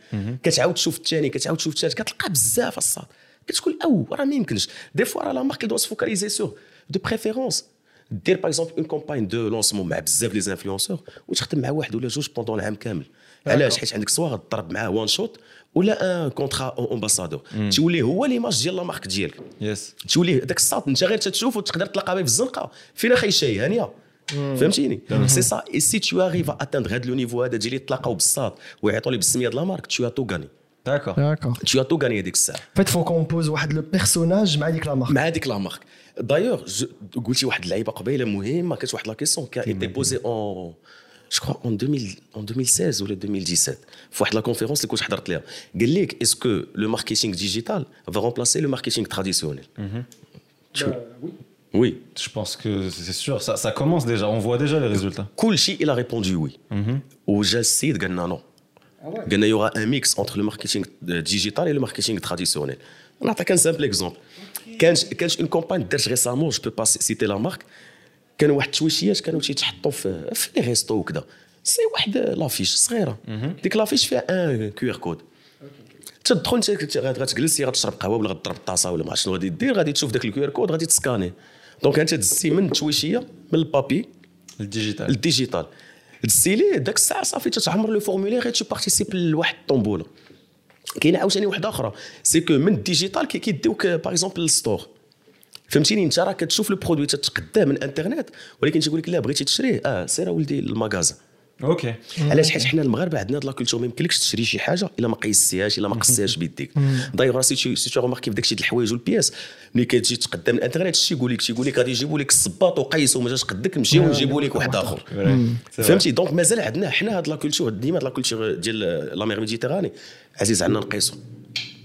كتعاود تشوف الثاني كتعاود تشوف الثالث كتلقى بزاف الصاد. كتقول أو راه ما يمكنش. دي فوا راه لا مارك دو سفوكاليزي سور دو بريفيرونس دير باغ اكزومبل اون كومباين دو لونسمون مع بزاف لي انفلونسور وتخدم مع واحد ولا جوج بوندون العام كامل. علاش؟ حيت عندك سوا غضرب معاه وان شوت ولا ان كونترا امباسادور تولي هو ليماج ديال لا مارك ديالك Yes. تولي داك الساط انت غير تشوف وتقدر تلقى به في الزنقه فين أخي شاي هانيه فهمتيني سي سا اي سي تو اريف اتاندر هذا لو نيفو هذا ديال يتلاقاو بالساط ويعطوا لي بالسميه ديال لا مارك تو تو غاني. D'accord. tu as tout gagné ديك الساعة faut qu'on pose واحد le personnage مع ديك la marque. مع هذيك لا مارك دايوغ قلتي واحد اللعيبه قبيله مهمه كانت واحد لا كيسيون كا ايتي بوزي اون je crois en, 2000, en 2016 ou le 2017, fois la conférence que j'ai dit, est-ce que le marketing digital va remplacer le marketing traditionnel? Mhm. Bah, oui. Je pense que c'est sûr, ça, commence déjà, on voit déjà les résultats. Koulchi, il a répondu oui. Mhm. Au Jalcid, il non. Ah il y aura un mix entre le marketing euh, digital et le marketing traditionnel. On attaque un simple exemple. Quand une campagne récemment, je ne peux pas citer la marque, كانوا واحد التويشيات كانوا تيتحطوا في في لي ريستو وكذا سي واحد لافيش صغيرة. ديك لافيش فيها ان كيو ار كود تدخل انت غتجلس غتشرب قهوة ولا غتضرب الطاسة ولا ما عرفت شنو غادي دير غادي تشوف داك الكيو ار كود غادي تسكاني. دونك انت دزتي من التويشية من البابي digital. الديجيتال دزتي ليه؟ داك الساعة صافي تتعمر لو فورمولير غير بارتيسيب لواحد الطومبولة. كاينة عاوتاني واحدة أخرى. سي كو من الديجيتال كي كيديوك باغ اكزومبل للستور. فهمتيني؟ انت راه كتشوف لو برودوي تتقداه من الانترنت ولكن تيقول لك لا بغيتي تشريه. آه سير ولدي للمغازا Ok. علاش؟ حيت حنا المغاربة عندنا هاد لا كولتور ما يمكنلكش تشري شي حاجة إلا ما قيستيهاش إلا ما قصتيهاش بيديك. دايوغ سي تو سي تو في داكشي د الحوايج والبياس ملي كتجي تقدم من الانترنت شتي يقول لك تيقول لك غادي يجيبوا لك الصباط وقيسوا ما جاش قدك نمشيو ونجيبوا لك واحد آخر. فهمتي؟ دونك مازال عندنا حنا هاد لا كولتور ديما هاد لا كولتور ديال لا ميغ ميديتيراني. عزيز عندنا نقيسو.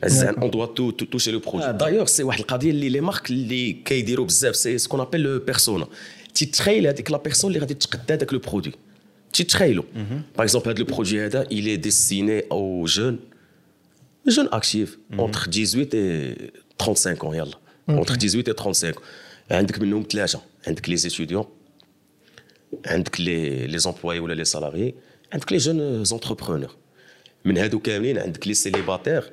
عزيز عندنا اون دوا تو توشي لو بروجي دايوغ سي واحد القضيه اللي لي مارك اللي كيديروا بزاف سي سكون ابل لو بيرسونا تيتخيل هذيك لا بيرسون اللي غادي تقدا داك لو برودوي تيتخيلوا باغ اكزومبل هذا لو بروجي هذا il est destiné aux jeunes jeunes actifs entre 18 et 35 ans يلا entre 18 et 35 عندك منهم ثلاثه عندك لي ستوديون عندك لي لي زومبلوي ولا لي سالاريي عندك لي جون زونتربرونور من هادو كاملين عندك لي سيليباتير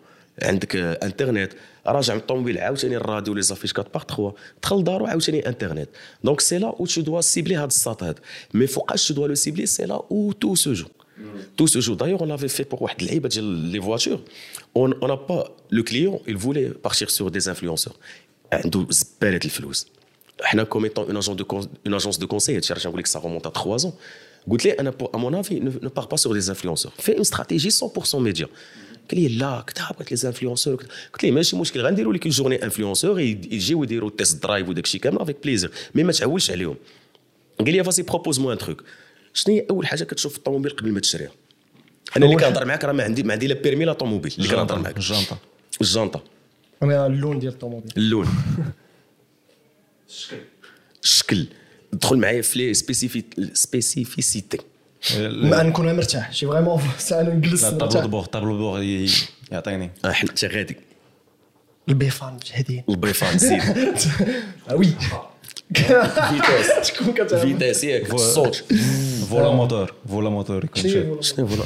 عندك آه، انترنت راجع من الطوموبيل عاوتاني الراديو لي زافيش 4 باغ 3 دخل لدارو عاوتاني انترنت دونك سي لا او تو دوا سيبلي هاد الساط هاد مي فوقاش تو دوا لو سيبلي سي لا او تو سو جو Tout ce jour. D'ailleurs, on avait fait pour واحد اللعيبه ديال les voitures. On on n'a pas le client, il voulait partir sur des influenceurs. عنده زباله الفلوس. احنا comme étant une agence de con- une agence de conseil, هادشي راه نقول لك ça remonte à 3 ans. قلت لي انا pour- à mon avis ne, ne pars pas sur des influenceurs. Fais une stratégie 100% média. قال لي لا؟ كنت بغيت لي زانفلونسور قلت ليه ماشي مشكل غنديروا لك جورني انفلونسور يجيو يديروا تيست درايف وداك الشيء كامل افيك بليزير مي ما تعولش عليهم. قال لي فاسي بروبوز مو ان تروك شنو هي أول حاجة كتشوف في الطوموبيل قبل ما تشريها؟ أنا اللي كنهضر معاك راه ما عندي ما عندي لا بيرمي لا طوموبيل اللي كنهضر معاك. الجنطة الجنطه أنا اللون ديال الطوموبيل. اللون. الشكل دخل معايا في لي سبيسيفيسيتي ما نكون مرتاح شي فريمون ساعه نجلس طابلو بور طابلو بور يعطيني. آه، إحنا حلقتي غادي. البيفان جهدين البيفان سيد [laughs] آه، وي. [laughs] فيتاس فيتاس [laughs] ياك الصوت فولا موتور فولا موتور شنو فوالا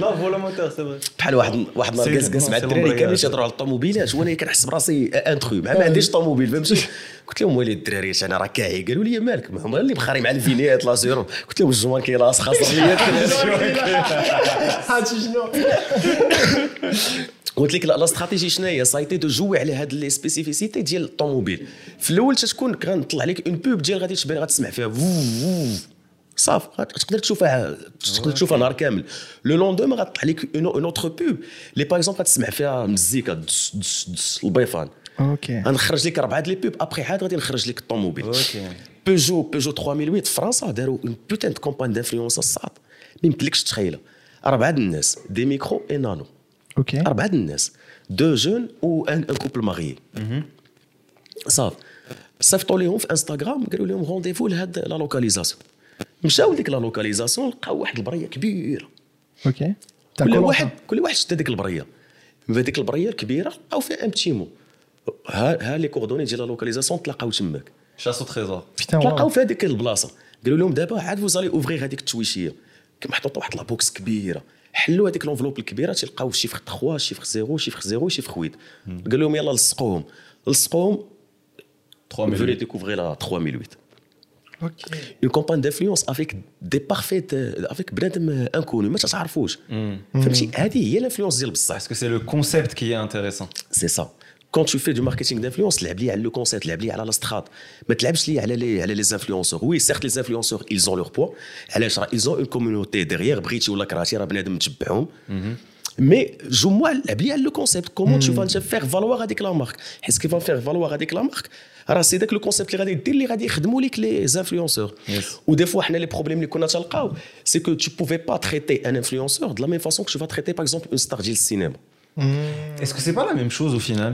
لا فولا موتور سي فري بحال واحد واحد النهار جالس جالس مع الدراري. كاملين تيهضروا على الطوموبيلات وأنا كنحس براسي ان ترو مع ما عنديش طوموبيل فهمتي قلت لهم ويلي الدراري أنا راه كاعي قالوا لي مالك ما هما اللي بخاري مع الفينيات لا سيرو قلت لهم الجمال كيلاص خاصه ليا هادشي شنو قلت لك لا لا استراتيجي شنو هي؟ سايتي دو جوي على هاد لي سبيسيفيسيتي ديال الطوموبيل. في الأول تتكون غنطلع لك اون بوب ديال غادي تبان غتسمع فيها صافي تقدر تشوفها تقدر تشوفها نهار كامل. لو لوندوم غتطلع لك اون اوتر بوب اللي باغ اكزومبل غتسمع فيها مزيكا دس دس دس البيفان. أوكي. غنخرج لك اربعه ديال لي بوب ابخي عاد غادي نخرج لك الطوموبيل. أوكي. بيجو بيجو 3008 في فرنسا داروا اون بوتان دو كومبان دانفلونس الصاد ما يمكنلكش تخيلها. اربعه الناس دي ميكرو اي نانو أوكي أربعة الناس. دو جون و ان كوبل ماريي صافي. صيفطوا ليهم في انستغرام قالوا لهم رونديفو لهاد لا لوكاليزاسيون مشاو لديك لا لوكاليزاسيون لقاو واحد البرية كبيرة. أوكي كل واحد كل واحد شد هذيك البرية. هذيك البرية الكبيرة لقاو فيها ان بتي مو ها ها لي كوردوني ديال لا لوكاليزاسيون تلاقاو تماك. شاسو تريزور تلاقاو في هذيك البلاصة. قالوا لهم دابا عاد فوزالي اوفري هذيك التويشية. كان محطوطه واحد لابوكس كبيرة. حلوا هذيك لونفلوب الكبيرة تلقاو شيفر 3 شيفر 0 شيفر 0 شيفر 8 قال لهم يلا لصقوهم. لصقوهم 3000. فولي ديكوفري لا 3008 أوكي اون كومبان دانفلونس افيك دي بارفيت افيك بنادم انكوني ما تعرفوش فهمتي هذه هي الانفلونس ديال بصح. C'est le concept qui est intéressant. سي سا كون تو في دو ماركتينغ دانفلونس لعب لي على لو كونسيبت لعب لي على لا سترات ما تلعبش لي على لي على لي انفلونسور وي سيرت لي انفلونسور ils ont leur poids علاش راه ils ont une communauté derrière بغيتي ولا كرهتي راه بنادم متبعهم مي جو موا لعب لي على لو كونسيبت كومون تو فان فيغ فالوار هذيك لا مارك حيت كيف فيغ فالوار هذيك لا مارك راه سي داك لو كونسيبت اللي غادي دير اللي غادي يخدموا لك لي انفلونسور Yes. ودي فوا حنا لي بروبليم اللي كنا تلقاو سي كو tu pouvais pas traiter un influenceur de la même façon que tu vas traiter par exemple une star ديال السينما Est-ce que c'est pas la même chose au final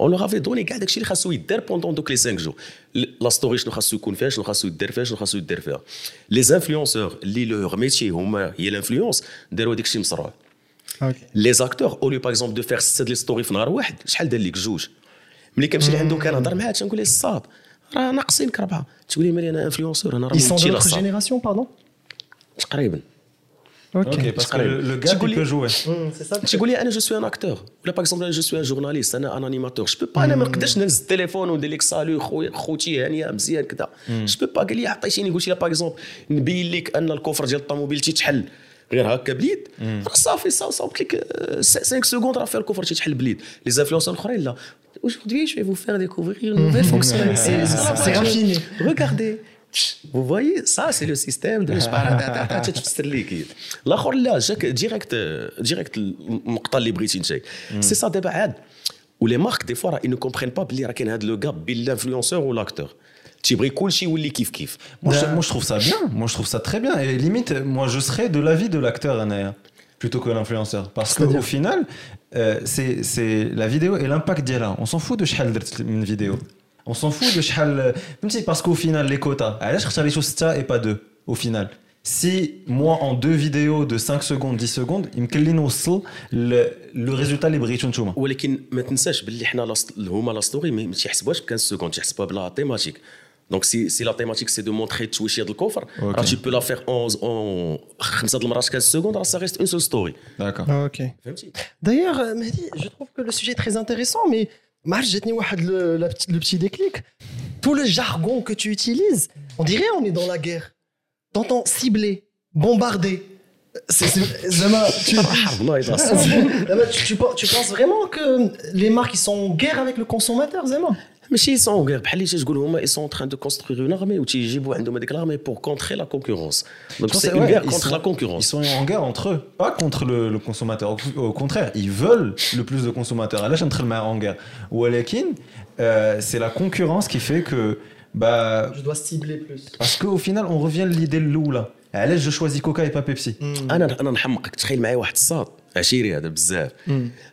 اون لور افي دوني كاع داكشي اللي خاصو يدار بوندون دوك لي 5 جور لا ستوري شنو خاصو يكون فيها شنو خاصو يدار فيها شنو خاصو يدار فيها لي انفلونسور اللي لور ميتي هما هي الانفلونس داروا داكشي مصروع لي زاكتور اولي باغ اكزومبل دو فير ست لي ستوري في نهار واحد شحال دار لك جوج ملي كنمشي لعندو كنهضر معاه تنقول ليه الصاد راه ناقصينك ربعه تقول لي مالي أنا انفلونسور أنا راه notre الصاد génération, pardon? تقريبا ok parce que le, le gars Tu il peut jouer Hmm, C'est ça تقول لي انا جو سوي ان اكتور ولا باغ اكزومبل انا جو سوي ان جورناليست انا ان انيماتور جو با انا ما نقدرش نهز التليفون وندير لك سالو خويا خوتي هانيه مزيان كذا جو با قال لي عطيتيني قلت لي باغ اكزومبل نبين لك ان الكفر ديال الطوموبيل تيتحل غير هكا بليد راه صافي صا- صوبت لك 5 سكوند راه فيها الكفر تيتحل بليد لي انفلونسور الاخرين لا Aujourd'hui, je vais vous faire découvrir une nouvelle fonctionnalité. [laughs] C'est raffiné. Regardez. Vous voyez, ça, c'est le système de [laughs] L'autre, [laughs] là, direct, euh, direct, C'est hmm. ça, Ou les marques, des fois, ils ne comprennent pas le gap, l'influenceur ou l'acteur. Tu brilles cool chez Willy Kif Kif. Moi, je trouve ça bien. Moi, je trouve ça très bien. Et limite, moi, je serais de l'avis de l'acteur, Anaya plutôt que l'influenceur. Parce qu'au final, euh, c'est la vidéo et l'impact d'Yala. On s'en fout de Shaldert une vidéo. on s'en fout de شحال même si parce qu'au final les quotas علاش اختاري شو 6 et pas 2 au final si moi en deux vidéos de 5 secondes 10 secondes يمكن لي نوصل le, le résultat اللي بغيتو نتوما ولكن ما تنساش باللي حنا لاست- هما لا ستوري ما ما تيحسبوهاش ب 15 سكوند تيحسبوها بلا تيماتيك دونك سي سي لا تيماتيك سي دو مونتري التويشيه ديال الكفر أوكي. راه تي بو لا فير اون اون خمسه د المرات 15 سكوند راه سا ريست اون سول ستوري d'accord Ok. فهمتي D'ailleurs, euh, Mehdi, je trouve que le sujet est très intéressant, mais le petit déclic. Tout le jargon que tu utilises, on dirait on est dans la guerre. T'entends cibler, bombarder. C'est, c'est, Zama, tu, [laughs] penses vraiment que les marques sont en guerre avec le consommateur, Zama? ماشي سون غير بحال اللي تقول هما اي سون تران دو كونستروير اون ارمي وتيجيبوا عندهم هذيك لارمي بور كونتري لا كونكورونس دونك سي اون Ouais, غير ils كونتر sont- لا Ils كونكورونس sont en guerre entre eux, pas contre le, le consommateur. Au, au contraire, ils veulent le plus de consommateurs. Là, je suis en guerre. Ou euh, c'est la concurrence qui fait que. Bah, Je dois cibler plus. parce qu'au final, on revient à l'idée de loup là. Allez, je choisis Coca et pas Pepsi. انا انا نحمقك تخيل معايا واحد الصاد عشيري هذا بزاف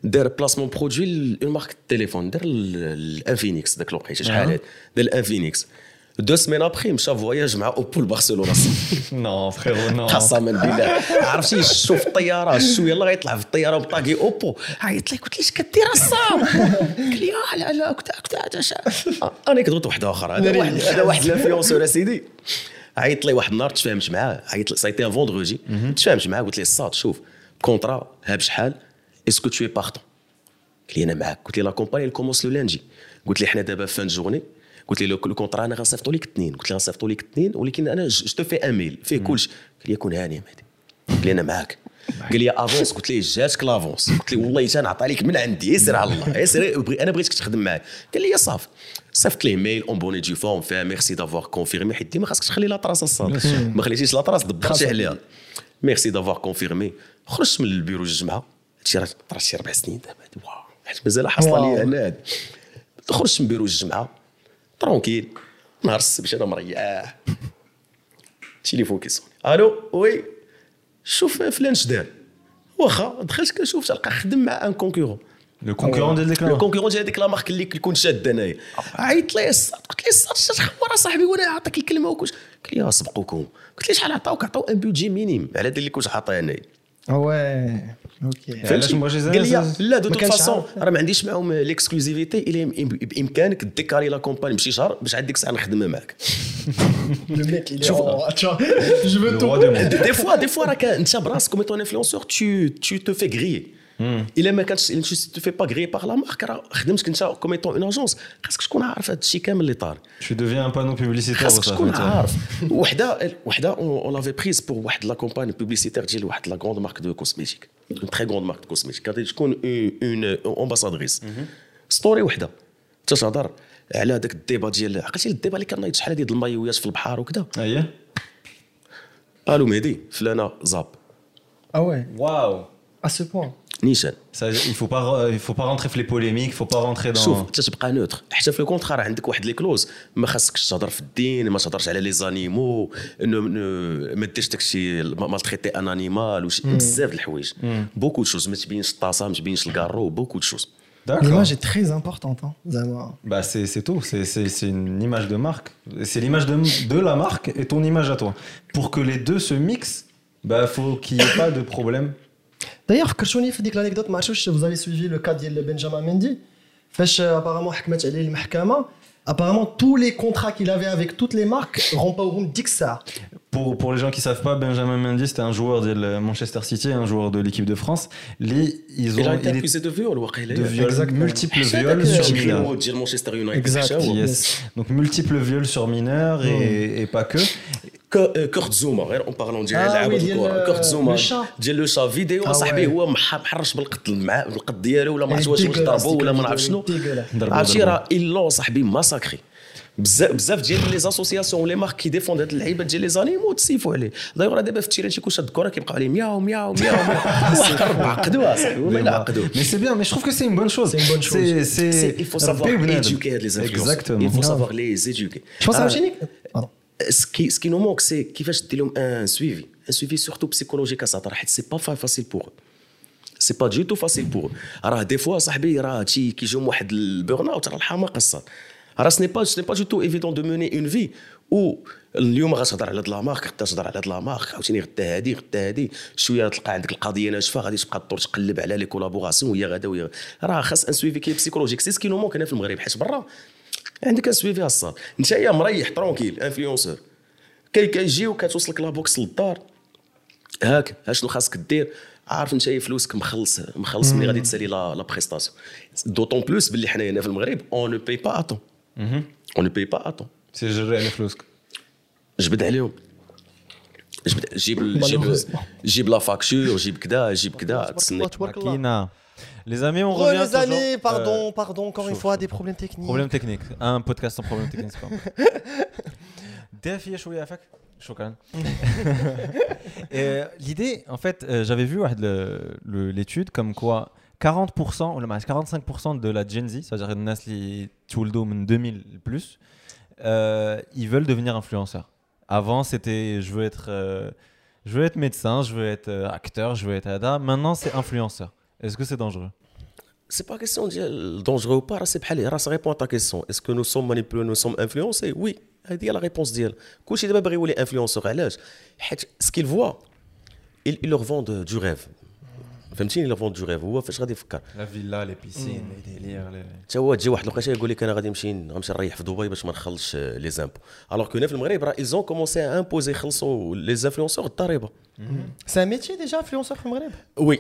دار بلاسمون برودوي اون مارك التليفون دار ال- الانفينيكس ذاك الوقيته شحال هذا دار الانفينيكس دو سمين ابخي مشى فواياج مع اوبو لبرشلونه Non, frérot, non. قسما بالله عرفتي شوف الطياره شوية يلا غيطلع في الطياره بطاقي اوبو عيط لي قلت لي اش كدير الصام قال لي آه لا لا كنت كنت أنا كنت واحدة أخرى هذا واحد هذا واحد الانفلونسور اسيدي عيط لي واحد النهار تفاهمت معاه عيط لي سايتي ان فوندروجي تفاهمت معاه قلت لي الصاد شوف كونترا ها بشحال اسكو تو بارتون قال لي أنا معاك قلت لي لا كومباني الكومونس لو لاندي قلت لي حنا دابا فان جورني قلت لي لو كونترا أنا غنصيفطو لك اثنين قلت لي غنصيفطو لك اثنين ولكن أنا جو تو في ان ميل فيه كلشي قال لي كون هاني يا مهدي قال لي أنا معاك قال لي افونس قلت ليه جاتك لافونس قلت ليه والله حتى نعطى لك من عندي يسر على الله يسر أنا بغيتك تخدم معايا قال لي صافي صيفط ليه ميل اون بوني دي فورم فيها ميرسي دافوار كونفيرمي حيت ما خاصكش تخلي لا طراس الصاد ما خليتيش لا طراس دبرتي عليها ميرسي دافوار كونفيرمي خرجت من البيرو الجمعة. هادشي راه طرا شي أربع سنين دابا واو. حيت مازال حاصلة. لي أنا خرجت من بيرو الجمعة. ترونكيل. نهار السبت أنا مريح. تليفون كيصوني. ألو وي. شوف فلان اش دار. واخا دخلت كنشوف تلقى خدم مع ان كونكورون Le concurrent ديال ديك لو كونكورون ديال هذيك لا مارك اللي كيكون شاد أنايا. عيطت لي الصاد. قلت لي الصاد تخمر اصاحبي وأنا عطاك الكلمة وكلش. قال لي سبقوكم. قلت لي شحال عطاوك؟ عطاو ان بودجي مينيم. على هذا اللي كنت عاطيه أنايا. Ouais. أوكي علاش لي لا دو توت فاسون راه ما عنديش معاهم ليكسكلوزيفيتي الا بإمكانك ديكاري لا كومباني مشي شهر باش عاد ديك الساعة نخدم معاك شوف دي فوا دي فوا راك انت براسك كوميتون انفلونسور تو تو في غريي الا ما كانش تو في با غري باغ لا مارك راه خدمتك انت كوم اون اون اجونس خاصك تكون عارف هذا الشيء كامل اللي طار Tu deviens un panneau publicitaire خاصك تكون. عارف وحده وحده اون لافي بريز بور واحد لا كومباني بوبليسيتير ديال واحد لا غروند مارك دو كوسميتيك اون تري غروند مارك دو كوسميتيك كانت تكون اون امباسادريس ستوري وحده تتهضر على هذاك الديبا ديال عقلتي الديبا اللي كان شحال د المايويات في البحر وكذا اييه قالوا مهدي فلانه زاب Ah ouais, واو à ce point. نيشان Ça, il faut pas il faut pas rentrer في les polémiques il faut pas rentrer dans شوف انت تبقى نوتر حتى في الكونترا راه عندك واحد لي كلوز ما خاصكش تهضر في الدين ما تهضرش على لي زانيمو نو- نو- ما ديرش داكشي مالتريتي ان انيمال وش بزاف د الحوايج بوكو شوز ما تبينش الطاسه ما تبينش الكارو بوكو شوز D'accord. L'image est très importante. Hein. Zama. Bah c'est c'est tout, c'est c'est- c'est une image de marque. C'est l'image de, de la marque et ton image à toi. Pour que les deux se mixent, bah faut qu'il n'y ait pas de problème. D'ailleurs, فكرتوني في ديك l'anecdote ما عرفتش vous avez suivi le cas ديال Benjamin Mendy فاش apparemment حكمت عليه المحكمة apparemment tous les contrats qu'il avait avec toutes les marques رمبوهم ديك الساعة Pour, pour les gens qui savent pas, Benjamin Mendy c'était un joueur de Manchester City, un joueur de l'équipe de France. Les, ils Il ont a été il est accusé de viol واقيلا de viol, Exactement. multiples حتى viols داك sur الفيلم mineurs. ديال مانشستر يونايتد Exact. حتى هو. Yes. Donc multiples viols sur mineurs et, et pas que. آه، كورت زوما. غير اون بارلون ديال لعابه الكره كورت زوما. ديال لو شا فيديو صاحبي هو محرش بالقتل مع القد ديالو ولا ما عرفت واش ضربو ولا ما نعرف شنو. عرفتي راه إلا صاحبي ماساكري. بزاف بزاف ديال لي زاسوسياسيون لي مارك كي ديفوند هاد اللعيبة ديال لي زانيمو تسيفوا عليه. دايوغ دابا في التيران شي كوشة الكره كيبقاو عليه مياو مياو مياو [laughs] واحد عقدوها آه، صاحبي والله الا مي سي بيان مي جو كو سي اون بون شوز سي سي شوز سي il faut savoir éduquer les influences il faut savoir les éduquer. Je pense à ah. Ce qui nous manque, c'est كيفاش دير لهم suivi. Un suivi surtout psychologique à ça. حيت facile pour eux. C'est pas du tout facile pour eux. راه دي فوا صاحبي راه تي كيجيهم واحد البيرن اوت راه الحماقه الصاد. راه سني با سني با دو تو ايفيدون دو موني اون في و اليوم غتهضر على هاد لا مارك غدا تهضر على هاد لا مارك عاوتاني غدا هادي غدا هادي شوية تلقى عندك القضية ناشفه غادي تبقى تدور تقلب على لي كولابوراسيون وهي غدا وهي راه خاص ان سويفي كي بسيكولوجيك سي سكي نو مونك هنا في المغرب حيت برا عندك ان سويفي الصاد. أنت يا مريح ترونكيل انفلونسور كي كيجي وكتوصلك لا بوكس للدار. هاك ها شنو خاصك دير عارف أنت فلوسك مخلص مخلص ملي غادي تسالي لا لا بريستاسيون دوطون بلوس باللي حنا هنا في المغرب اون نو باي با اتون اون نو باي با اتون C'est gérer على فلوسك. جبد عليهم. جبد جيب جيب. جيب لا فاكتور جيب كذا جيب كذا تسنى تبارك الله. Makina. Les amis, on Oh, revient. les amis, toujours, pardon, euh, pardon, encore une chaud, fois, chaud. des problèmes techniques. problème technique. Un podcast sans problème technique, c'est pas Défi شوية عفاك. شكرا. [laughs] [laughs] Et L'idée, en fait, euh, j'avais vu ouais, le- le- l'étude comme quoi 40% ou le max 45% de la Gen Z, c'est-à-dire الناس اللي تولدوا من 2000 plus, euh, ils veulent devenir influenceurs. Avant, c'était je veux être euh, je veux être médecin, je veux être euh, acteur, je veux être Ada. Maintenant, c'est influenceur. Est-ce que c'est dangereux سي با كيسيون ديال دونجرو با راه سي بحال راه سا ريبون تا كيسيون اسكو نو سوم مانيبيولي نو سوم انفلونسي وي هذه هي لا ريبونس ديال كلشي دابا باغي يولي انفلونسور علاش حيت سكيل فوا il leur vend du rêve فهمتيني leur vend du rêve هو فاش غادي يفكر La villa, les piscines, les délires. Les... حتى هو تجي واحد الوقيته يقول لك انا غادي نمشي غنمشي نريح في دبي باش ما نخلصش لي زامبو الوغ كو هنا في المغرب راه ايزون كومونسي ان امبوزي يخلصوا لي انفلونسور الضريبه C'est un métier déjà, influenceur au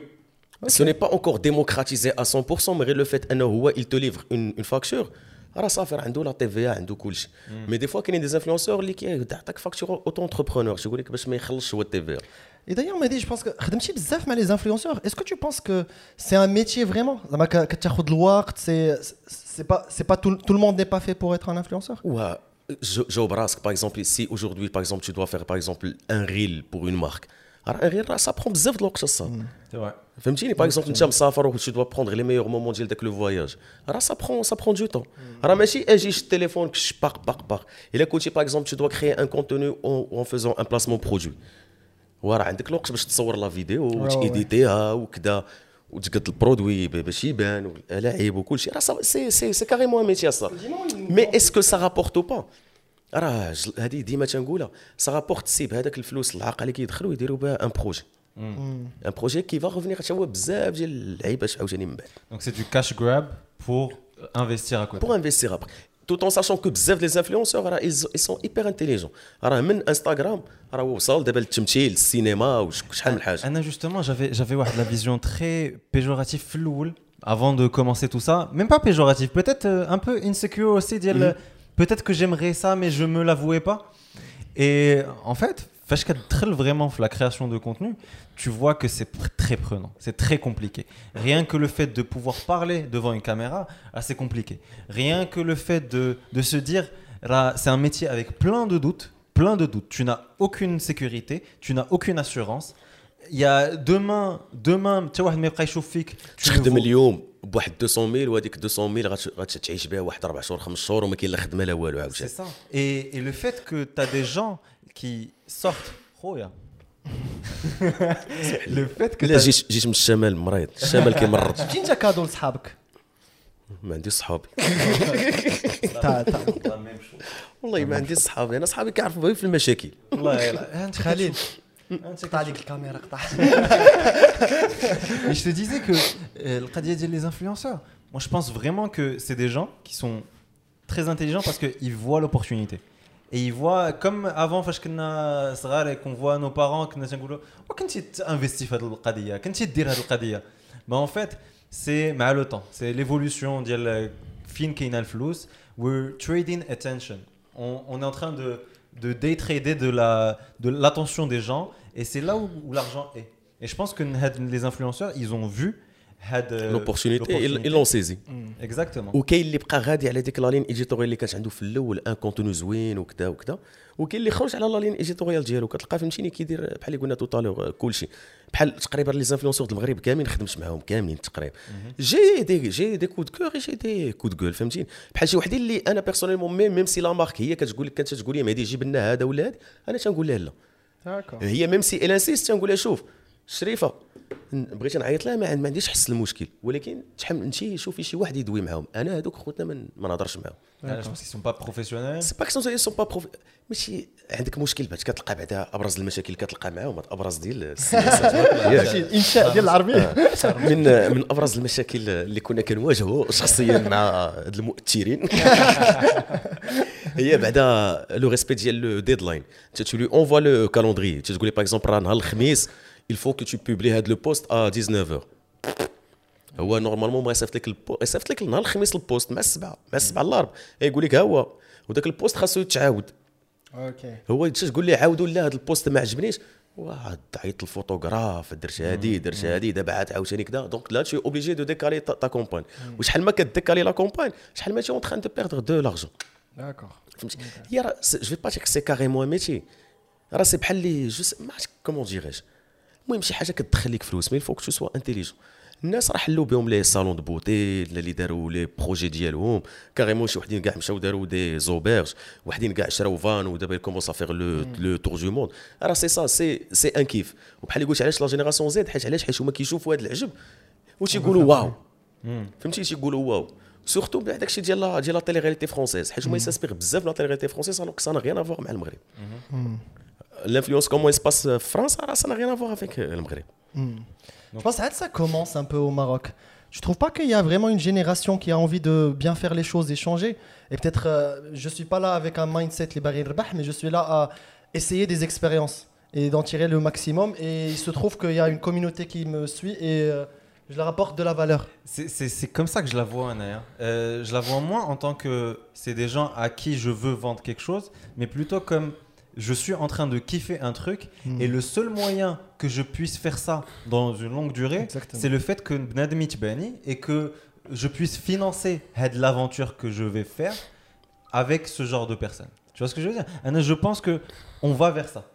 ce n'est pas encore démocratisé à 100%, mais le fait qu'il te livre une, une facture, ça va fait la TVA, mm. Mais des fois, il y a des influenceurs qui eh, ont une facture auto-entrepreneur. Je voulais que je me TVA. Et d'ailleurs, on m'a dit, je pense que tu as les influenceurs. Est-ce que tu penses que c'est un métier vraiment? Euh, c'est pas, pas tout, le monde n'est pas fait pour être un influenceur? Ouais. Euh, je, je par exemple, si aujourd'hui, par exemple, tu dois faire par exemple, un reel pour une marque, Alors, un reel, ça prend بزاف de الوقت ça. C'est vrai. فهمتيني باغ اكزومبل انت مسافر و tu dois prendre les meilleurs moments ديال داك لو فواياج راه سا برون سا برون دو طون راه ماشي اجي شد التليفون كش باق باق باق الا كنتي باغ اكزومبل tu dois créer un contenu en, en faisant un placement produit وراه عندك الوقت باش تصور لا فيديو ouais. وتيديتيها وكذا وتقد البرودوي ب- باش يبان واللاعب وكل شيء راه صا- سي سي سي كاريمون ميتي صا مي اسكو سا رابورت او با راه جل- هذه ديما تنقولها سا رابورت سيب هذاك الفلوس العاقه اللي كيدخلوا يديروا بها ان بروجي ان بروجي كي فا ريفونيغ حتى هو بزاف ديال اللعيبه عاوتاني من بعد Donc c'est du cash grab pour investir à côté. pour investir après. Tout en sachant que بزاف les influenceurs راه ils, ils sont hyper intelligents راه من انستغرام راه وصل دابا للتمثيل السينما وش- شحال من حاجه Anna, justement, j'avais, j'avais ouais, de la vision très péjorative, floule, avant de commencer tout ça. Même pas péjorative, peut-être euh, un peu insecure aussi. dire le- peut-être que j'aimerais ça, mais je me l'avouais pas. Et en fait, Fashka très vraiment la création de contenu, tu vois que c'est très prenant, c'est très compliqué. Rien que le fait de pouvoir parler devant une caméra, ah, c'est compliqué. Rien que le fait de, de se dire, là, c'est un métier avec plein de doutes, plein de doutes. Tu n'as aucune sécurité, tu n'as aucune assurance. يا دومان دومان حتى واحد ما يبقى يشوف فيك تخدم اليوم بواحد 200 ميل وهذيك 200 ميل غتعيش بها واحد أربع شهور خمس شهور وما كاين لا خدمة لا والو عاوتاني. سي سا اي اي لو فيت كو تا دي جون كي سورت خويا. لو فيت كو لا جيت جيت من الشمال مريض. الشمال كيمرض [laughs] جيت انت كادو لصحابك؟ ما عندي صحابي. [laughs] والله ما عندي صحابي. أنا صحابي كيعرفوا غير في المشاكل. والله انت خليل. قطع عليك الكاميرا قطع Et je te disais que euh, le Qadia dit les influenceurs, moi je pense vraiment que c'est des gens qui sont très intelligents parce qu'ils voient l'opportunité. Et ils voient, comme avant, فاش كنا صغار et qu'on voit nos parents, كنا تنقولوا وكنتي تانفستي في هذه القضيه كنتي دير هذه القضيه Mais en fait, c'est مع le temps, c'est l'évolution ديال فين كاينه الفلوس. We're trading attention. On, on est en train de, de day trader de la de l'attention des gens et c'est là où, où l'argent est. Et je pense que les influenceurs, ils ont vu euh, l'opportunité. اي لون سيزي Exactement. وكاين اللي بقى غادي على ديك لا لين ايديتوريال اللي كانت عنده في الأول ان كونتوني زوين وكذا وكذا وكاين اللي خرج على لا لين ايديتوريال ديالو كتلقى فهمتيني كيدير بحال اللي قلنا توتالور كلشي بحال تقريبا لي زانفلونسور د المغرب كاملين خدمت معاهم كاملين تقريبا جي دي جي دي كود كور جي دي كود كول فهمتيني بحال شي وحدين اللي أنا بيرسونيلمون ميم ميم سي لا مارك هي كتقول لك كانت تقول لي مهدي جيب لنا هذا ولا هذا أنا تنقول لها لا هي ميم سي الانسيست تنقول لها شوف شريفة بغيت نعيط لها ما عن- ما عنديش حس المشكل ولكن تحمل انت شوفي شي واحد يدوي معاهم. أنا هذوك خوتنا ما ما نهضرش معاهم. Pense qu'ils sont pas professionnels. سي با كسون سون با بروف ماشي عندك مشكل بعد كتلقى بعدا أبرز المشاكل كتلقى معاهم أبرز ديال. الانشاء [laughs] ديال العربيه من من أبرز المشاكل اللي كنا كنواجهوا شخصيا مع هاد المؤثرين. [laughs] [laughs] هي بعدا لو ريسبي ديال لو ديدلاين انت تولي اونفوا لو كالوندري تقول لي باغ اكزومبل راه نهار الخميس il faut que tu publies هاد لو بوست ا 19 هو نورمالمون ما يصيفط لك البو... يصيفط لك نهار الخميس البوست مع السبعه مع السبعة الارب يقول لك ها هو. وداك البوست خاصو يتعاود. أوكي. هو تقول لي عاودوا لا هذا البوست ما عجبنيش. واه عيط الفوتوغراف درت هادي درت هادي دابا عاد عاوتاني كذا دونك لا تو اوبليجي دو ديكالي تا كومبان وشحال ما كديكالي لا كومبان شحال ما تي اون تخان دو بيردر دو لارجون داكور فهمتي هي راه جو با سي كاريمون ميتي راه سي بحال لي جو ما عرفتش كومون ديغيش المهم شي حاجة كتدخل لك فلوس مي الفوك تو سوا انتيليجون الناس راه حلوا بهم لي صالون دو بوتي اللي داروا لي بروجي ديالهم كاريمون شي وحدين كاع مشاو داروا دي زوبيرج وحدين كاع شراو فان ودابا كومونس افير لو لو تور دو موند راه سي سا سي سي ان كيف وبحال اللي قلت علاش لا جينيراسيون زيد حيت علاش حيت هما كيشوفوا هذا العجب وتيقولوا واو فهمتي تيقولوا واو سورتو بعد داكشي ديال لا ديال لا تيلي رياليتي فرونسيز حيت هما يساسبيغ بزاف لا تيلي رياليتي فرونسيز الوغ سا نا ريان افوار مع المغرب l'influence comment il se passe en France, alors ça n'a rien à voir avec euh, le Maghreb. Je pense que ça commence un peu au Maroc. Je trouve pas qu'il y a vraiment une génération qui a envie de bien faire les choses et changer. Et peut-être, euh, je suis pas là avec un mindset les barrières mais je suis là à essayer des expériences et d'en tirer le maximum. Et il se trouve qu'il y a une communauté qui me suit et euh, je leur apporte de la valeur. C'est- comme ça que je la vois, Anaya. Euh, je la vois moins en tant que c'est des gens à qui je veux vendre quelque chose, mais plutôt comme je suis en train de kiffer un truc et le seul moyen que je puisse faire ça dans une longue durée, c'est le fait que Bnadmi Tbani et que je puisse financer l'aventure que je vais faire avec ce genre de personnes. Tu vois ce que je veux dire? Je pense que on va vers ça.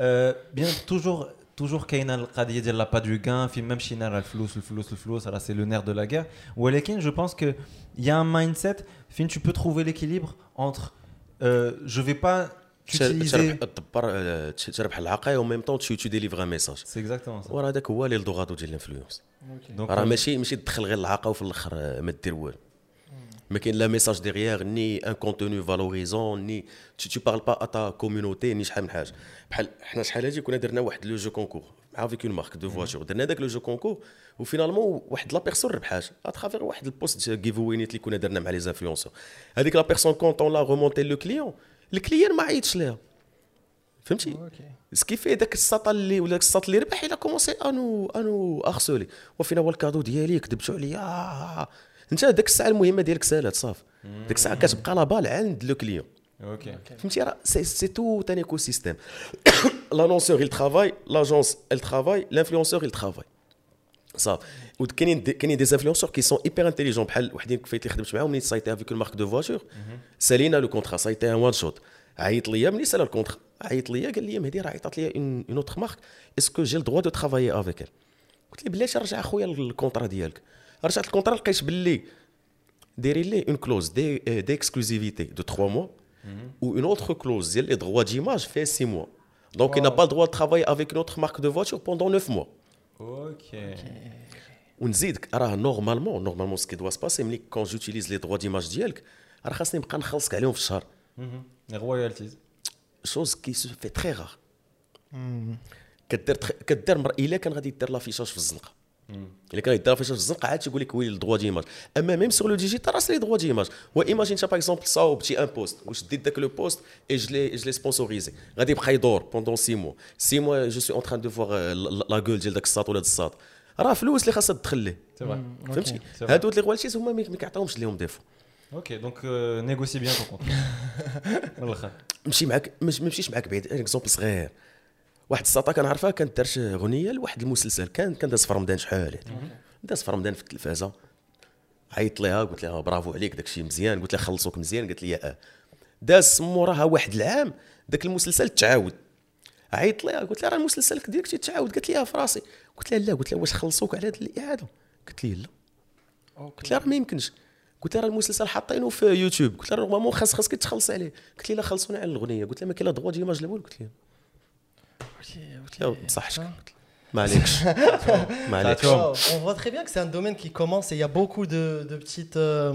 Euh, bien toujours toujours كاينه القضيه ديال لا با du gain في même شي نار الفلوس الفلوس الفلوس alors c'est le nerf de la guerre ولكن je pense que il y a un mindset fin tu peux trouver l'équilibre entre euh, je vais pas utiliser تدبر آه، تربح العقايه وميم طون تو تو ديليفر ان ميساج c'est exactement ça وراه هذاك هو اللي الدوغادو ديال الانفلونس Donc, راه euh, ماشي ماشي تدخل غير العاقه وفي الاخر آه، ما دير والو ما كاين لا ميساج ديغيير ني ان كونتوني فالوريزون ني tu tu parles pas à ta communauté ني شحال من حاجة بحال حنا شحال هادي كنا درنا واحد لو جو كونكور مع فيك اون مارك دو فواتور درنا داك لو جو كونكور وفينالمون واحد لا بيرسون ربحات اترافير واحد البوست جيفوينيت اللي كنا درنا مع لي انفلونسور هذيك لا بيرسون كونت اون لا رومونتي لو كليون الكليان ما عيطش ليها فهمتي سكي في داك الساط اللي ولا الساط اللي ربح إلى كومونسي انو انو ارسولي وفينا هو الكادو ديالي كذبتوا عليا آه. انت داك الساعة المهمة ديالك سالات صافي ديك الساعة كتبقى لا بال عند لو كليون. Ok. فهمتي؟ راه سي سي تو ان ايكو سيستيم لانونسور il travaille. لاجونس elle travaille. L'influenceur il travaille. صافي وكاينين كاينين دي انفلونسور كي سون ايبر انتيليجون بحال وحدين اللي خدمت معاهم ملي سايتي افيك المارك دو فواتور سالينا لو كونترا سايتي ان وان شوت عيط ليا ملي سال الكونترا عيط ليا قال لي مهدي راه عيطات ليا اون اوتر مارك اسكو جي الدروا دو ترافايي افيك قلت لي بلاش رجع اخويا الكونترا ديالك رجعت الكونترا لقيت باللي دايرين ليه اون كلوز دي دي اكسكلوزيفيتي دو 3 موا ou une autre clause ديال les droits d'image fait 6 mois. Donc il n'a pas le droit de travailler avec une autre marque de voiture pendant 9 mois. Ok. ونزيدك راه نورمالمون نورمالمون سكي دوا سباسي ملي كون جوتيليز لي دروا ديماج ديالك راه خاصني نبقى نخلصك عليهم في الشهر Les royalties. شوز كي سو في تري رار كدير تخ- كدير مر... الا كان غادي دير لافيشاج في الزنقه إلا كان لافيشاج في الزنقة عاد تيقول لك ويلي الدروا ديماج أما ميم سور لو ديجيتال راه سي دروا ديماج وإيماجين انت باغ اكزومبل صاوبتي ان بوست واش ديت داك لو بوست اي جو لي جو لي سبونسوريزي غادي يبقى يدور بوندون 6 موا 6 موا جو سوي اون تران دو فوار لا غول ديال داك الساط ولا الساط. راه فلوس اللي خاصها تدخل ليه. Vrai. فهمتي. هادو لي روالتيز هما ما كيعطيهمش ليهم ديفو donc euh, négocie bien ton contrat. والله. نمشي معاك ما نمشيش معاك بعيد. اكزومبل صغير. واحد الساطا كنعرفها كانت دارت أغنية لواحد المسلسل. كان كان داز في رمضان شحال؟ داز في رمضان في التلفازة. عيطت ليها قلت لها برافو عليك داكشي مزيان. قلت لها خلصوك مزيان. قالت لي آه. داز موراها واحد العام داك المسلسل تعاود. عيطت ليها قلت لها راه المسلسل ديالك تيتعاود قالت لي آه في راسي. قلت لها لا. قلت لها واش خلصوك على هذه الإعادة؟ قالت لي لا. قلت لها راه ما يمكنش. قلت لها راه المسلسل حاطينه في يوتيوب. قلت لها نورمالمون خاص خاصك تخلص عليه. قلت لي لا خلصوني على الأغنية. قلت لها ما كاين لا والو قلت لها قلت لها بصحتك ما عليكش ما عليكش Wow, On voit très bien que c'est un domaine qui commence et il y a beaucoup de, de petites euh,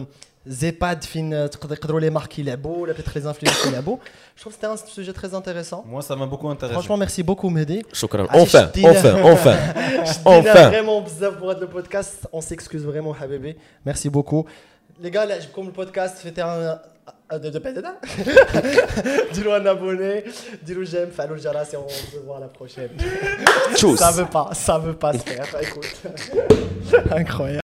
EHPAD fin euh, تقدر- يقدروا les marques يلعبوا, là, peut-être les influenceurs يلعبوا. Je trouve que c'était un sujet très intéressant. Moi, ça m'a beaucoup intéressé. Franchement, merci beaucoup Mehdi. شكرا عرفتي enfin شدينا. enfin [laughs] enfin شدينا enfin vraiment بزاف pour le podcast. On s'excuse vraiment حبيبي. Merci beaucoup. Les gars, là, عجبكم البودكاست فيتي un [laughs] Dis-le un abonné, dis-le j'aime, fais le jaras et on se voit la prochaine. tchuss Ça veut pas, ça veut pas se faire. Écoute, [laughs] incroyable.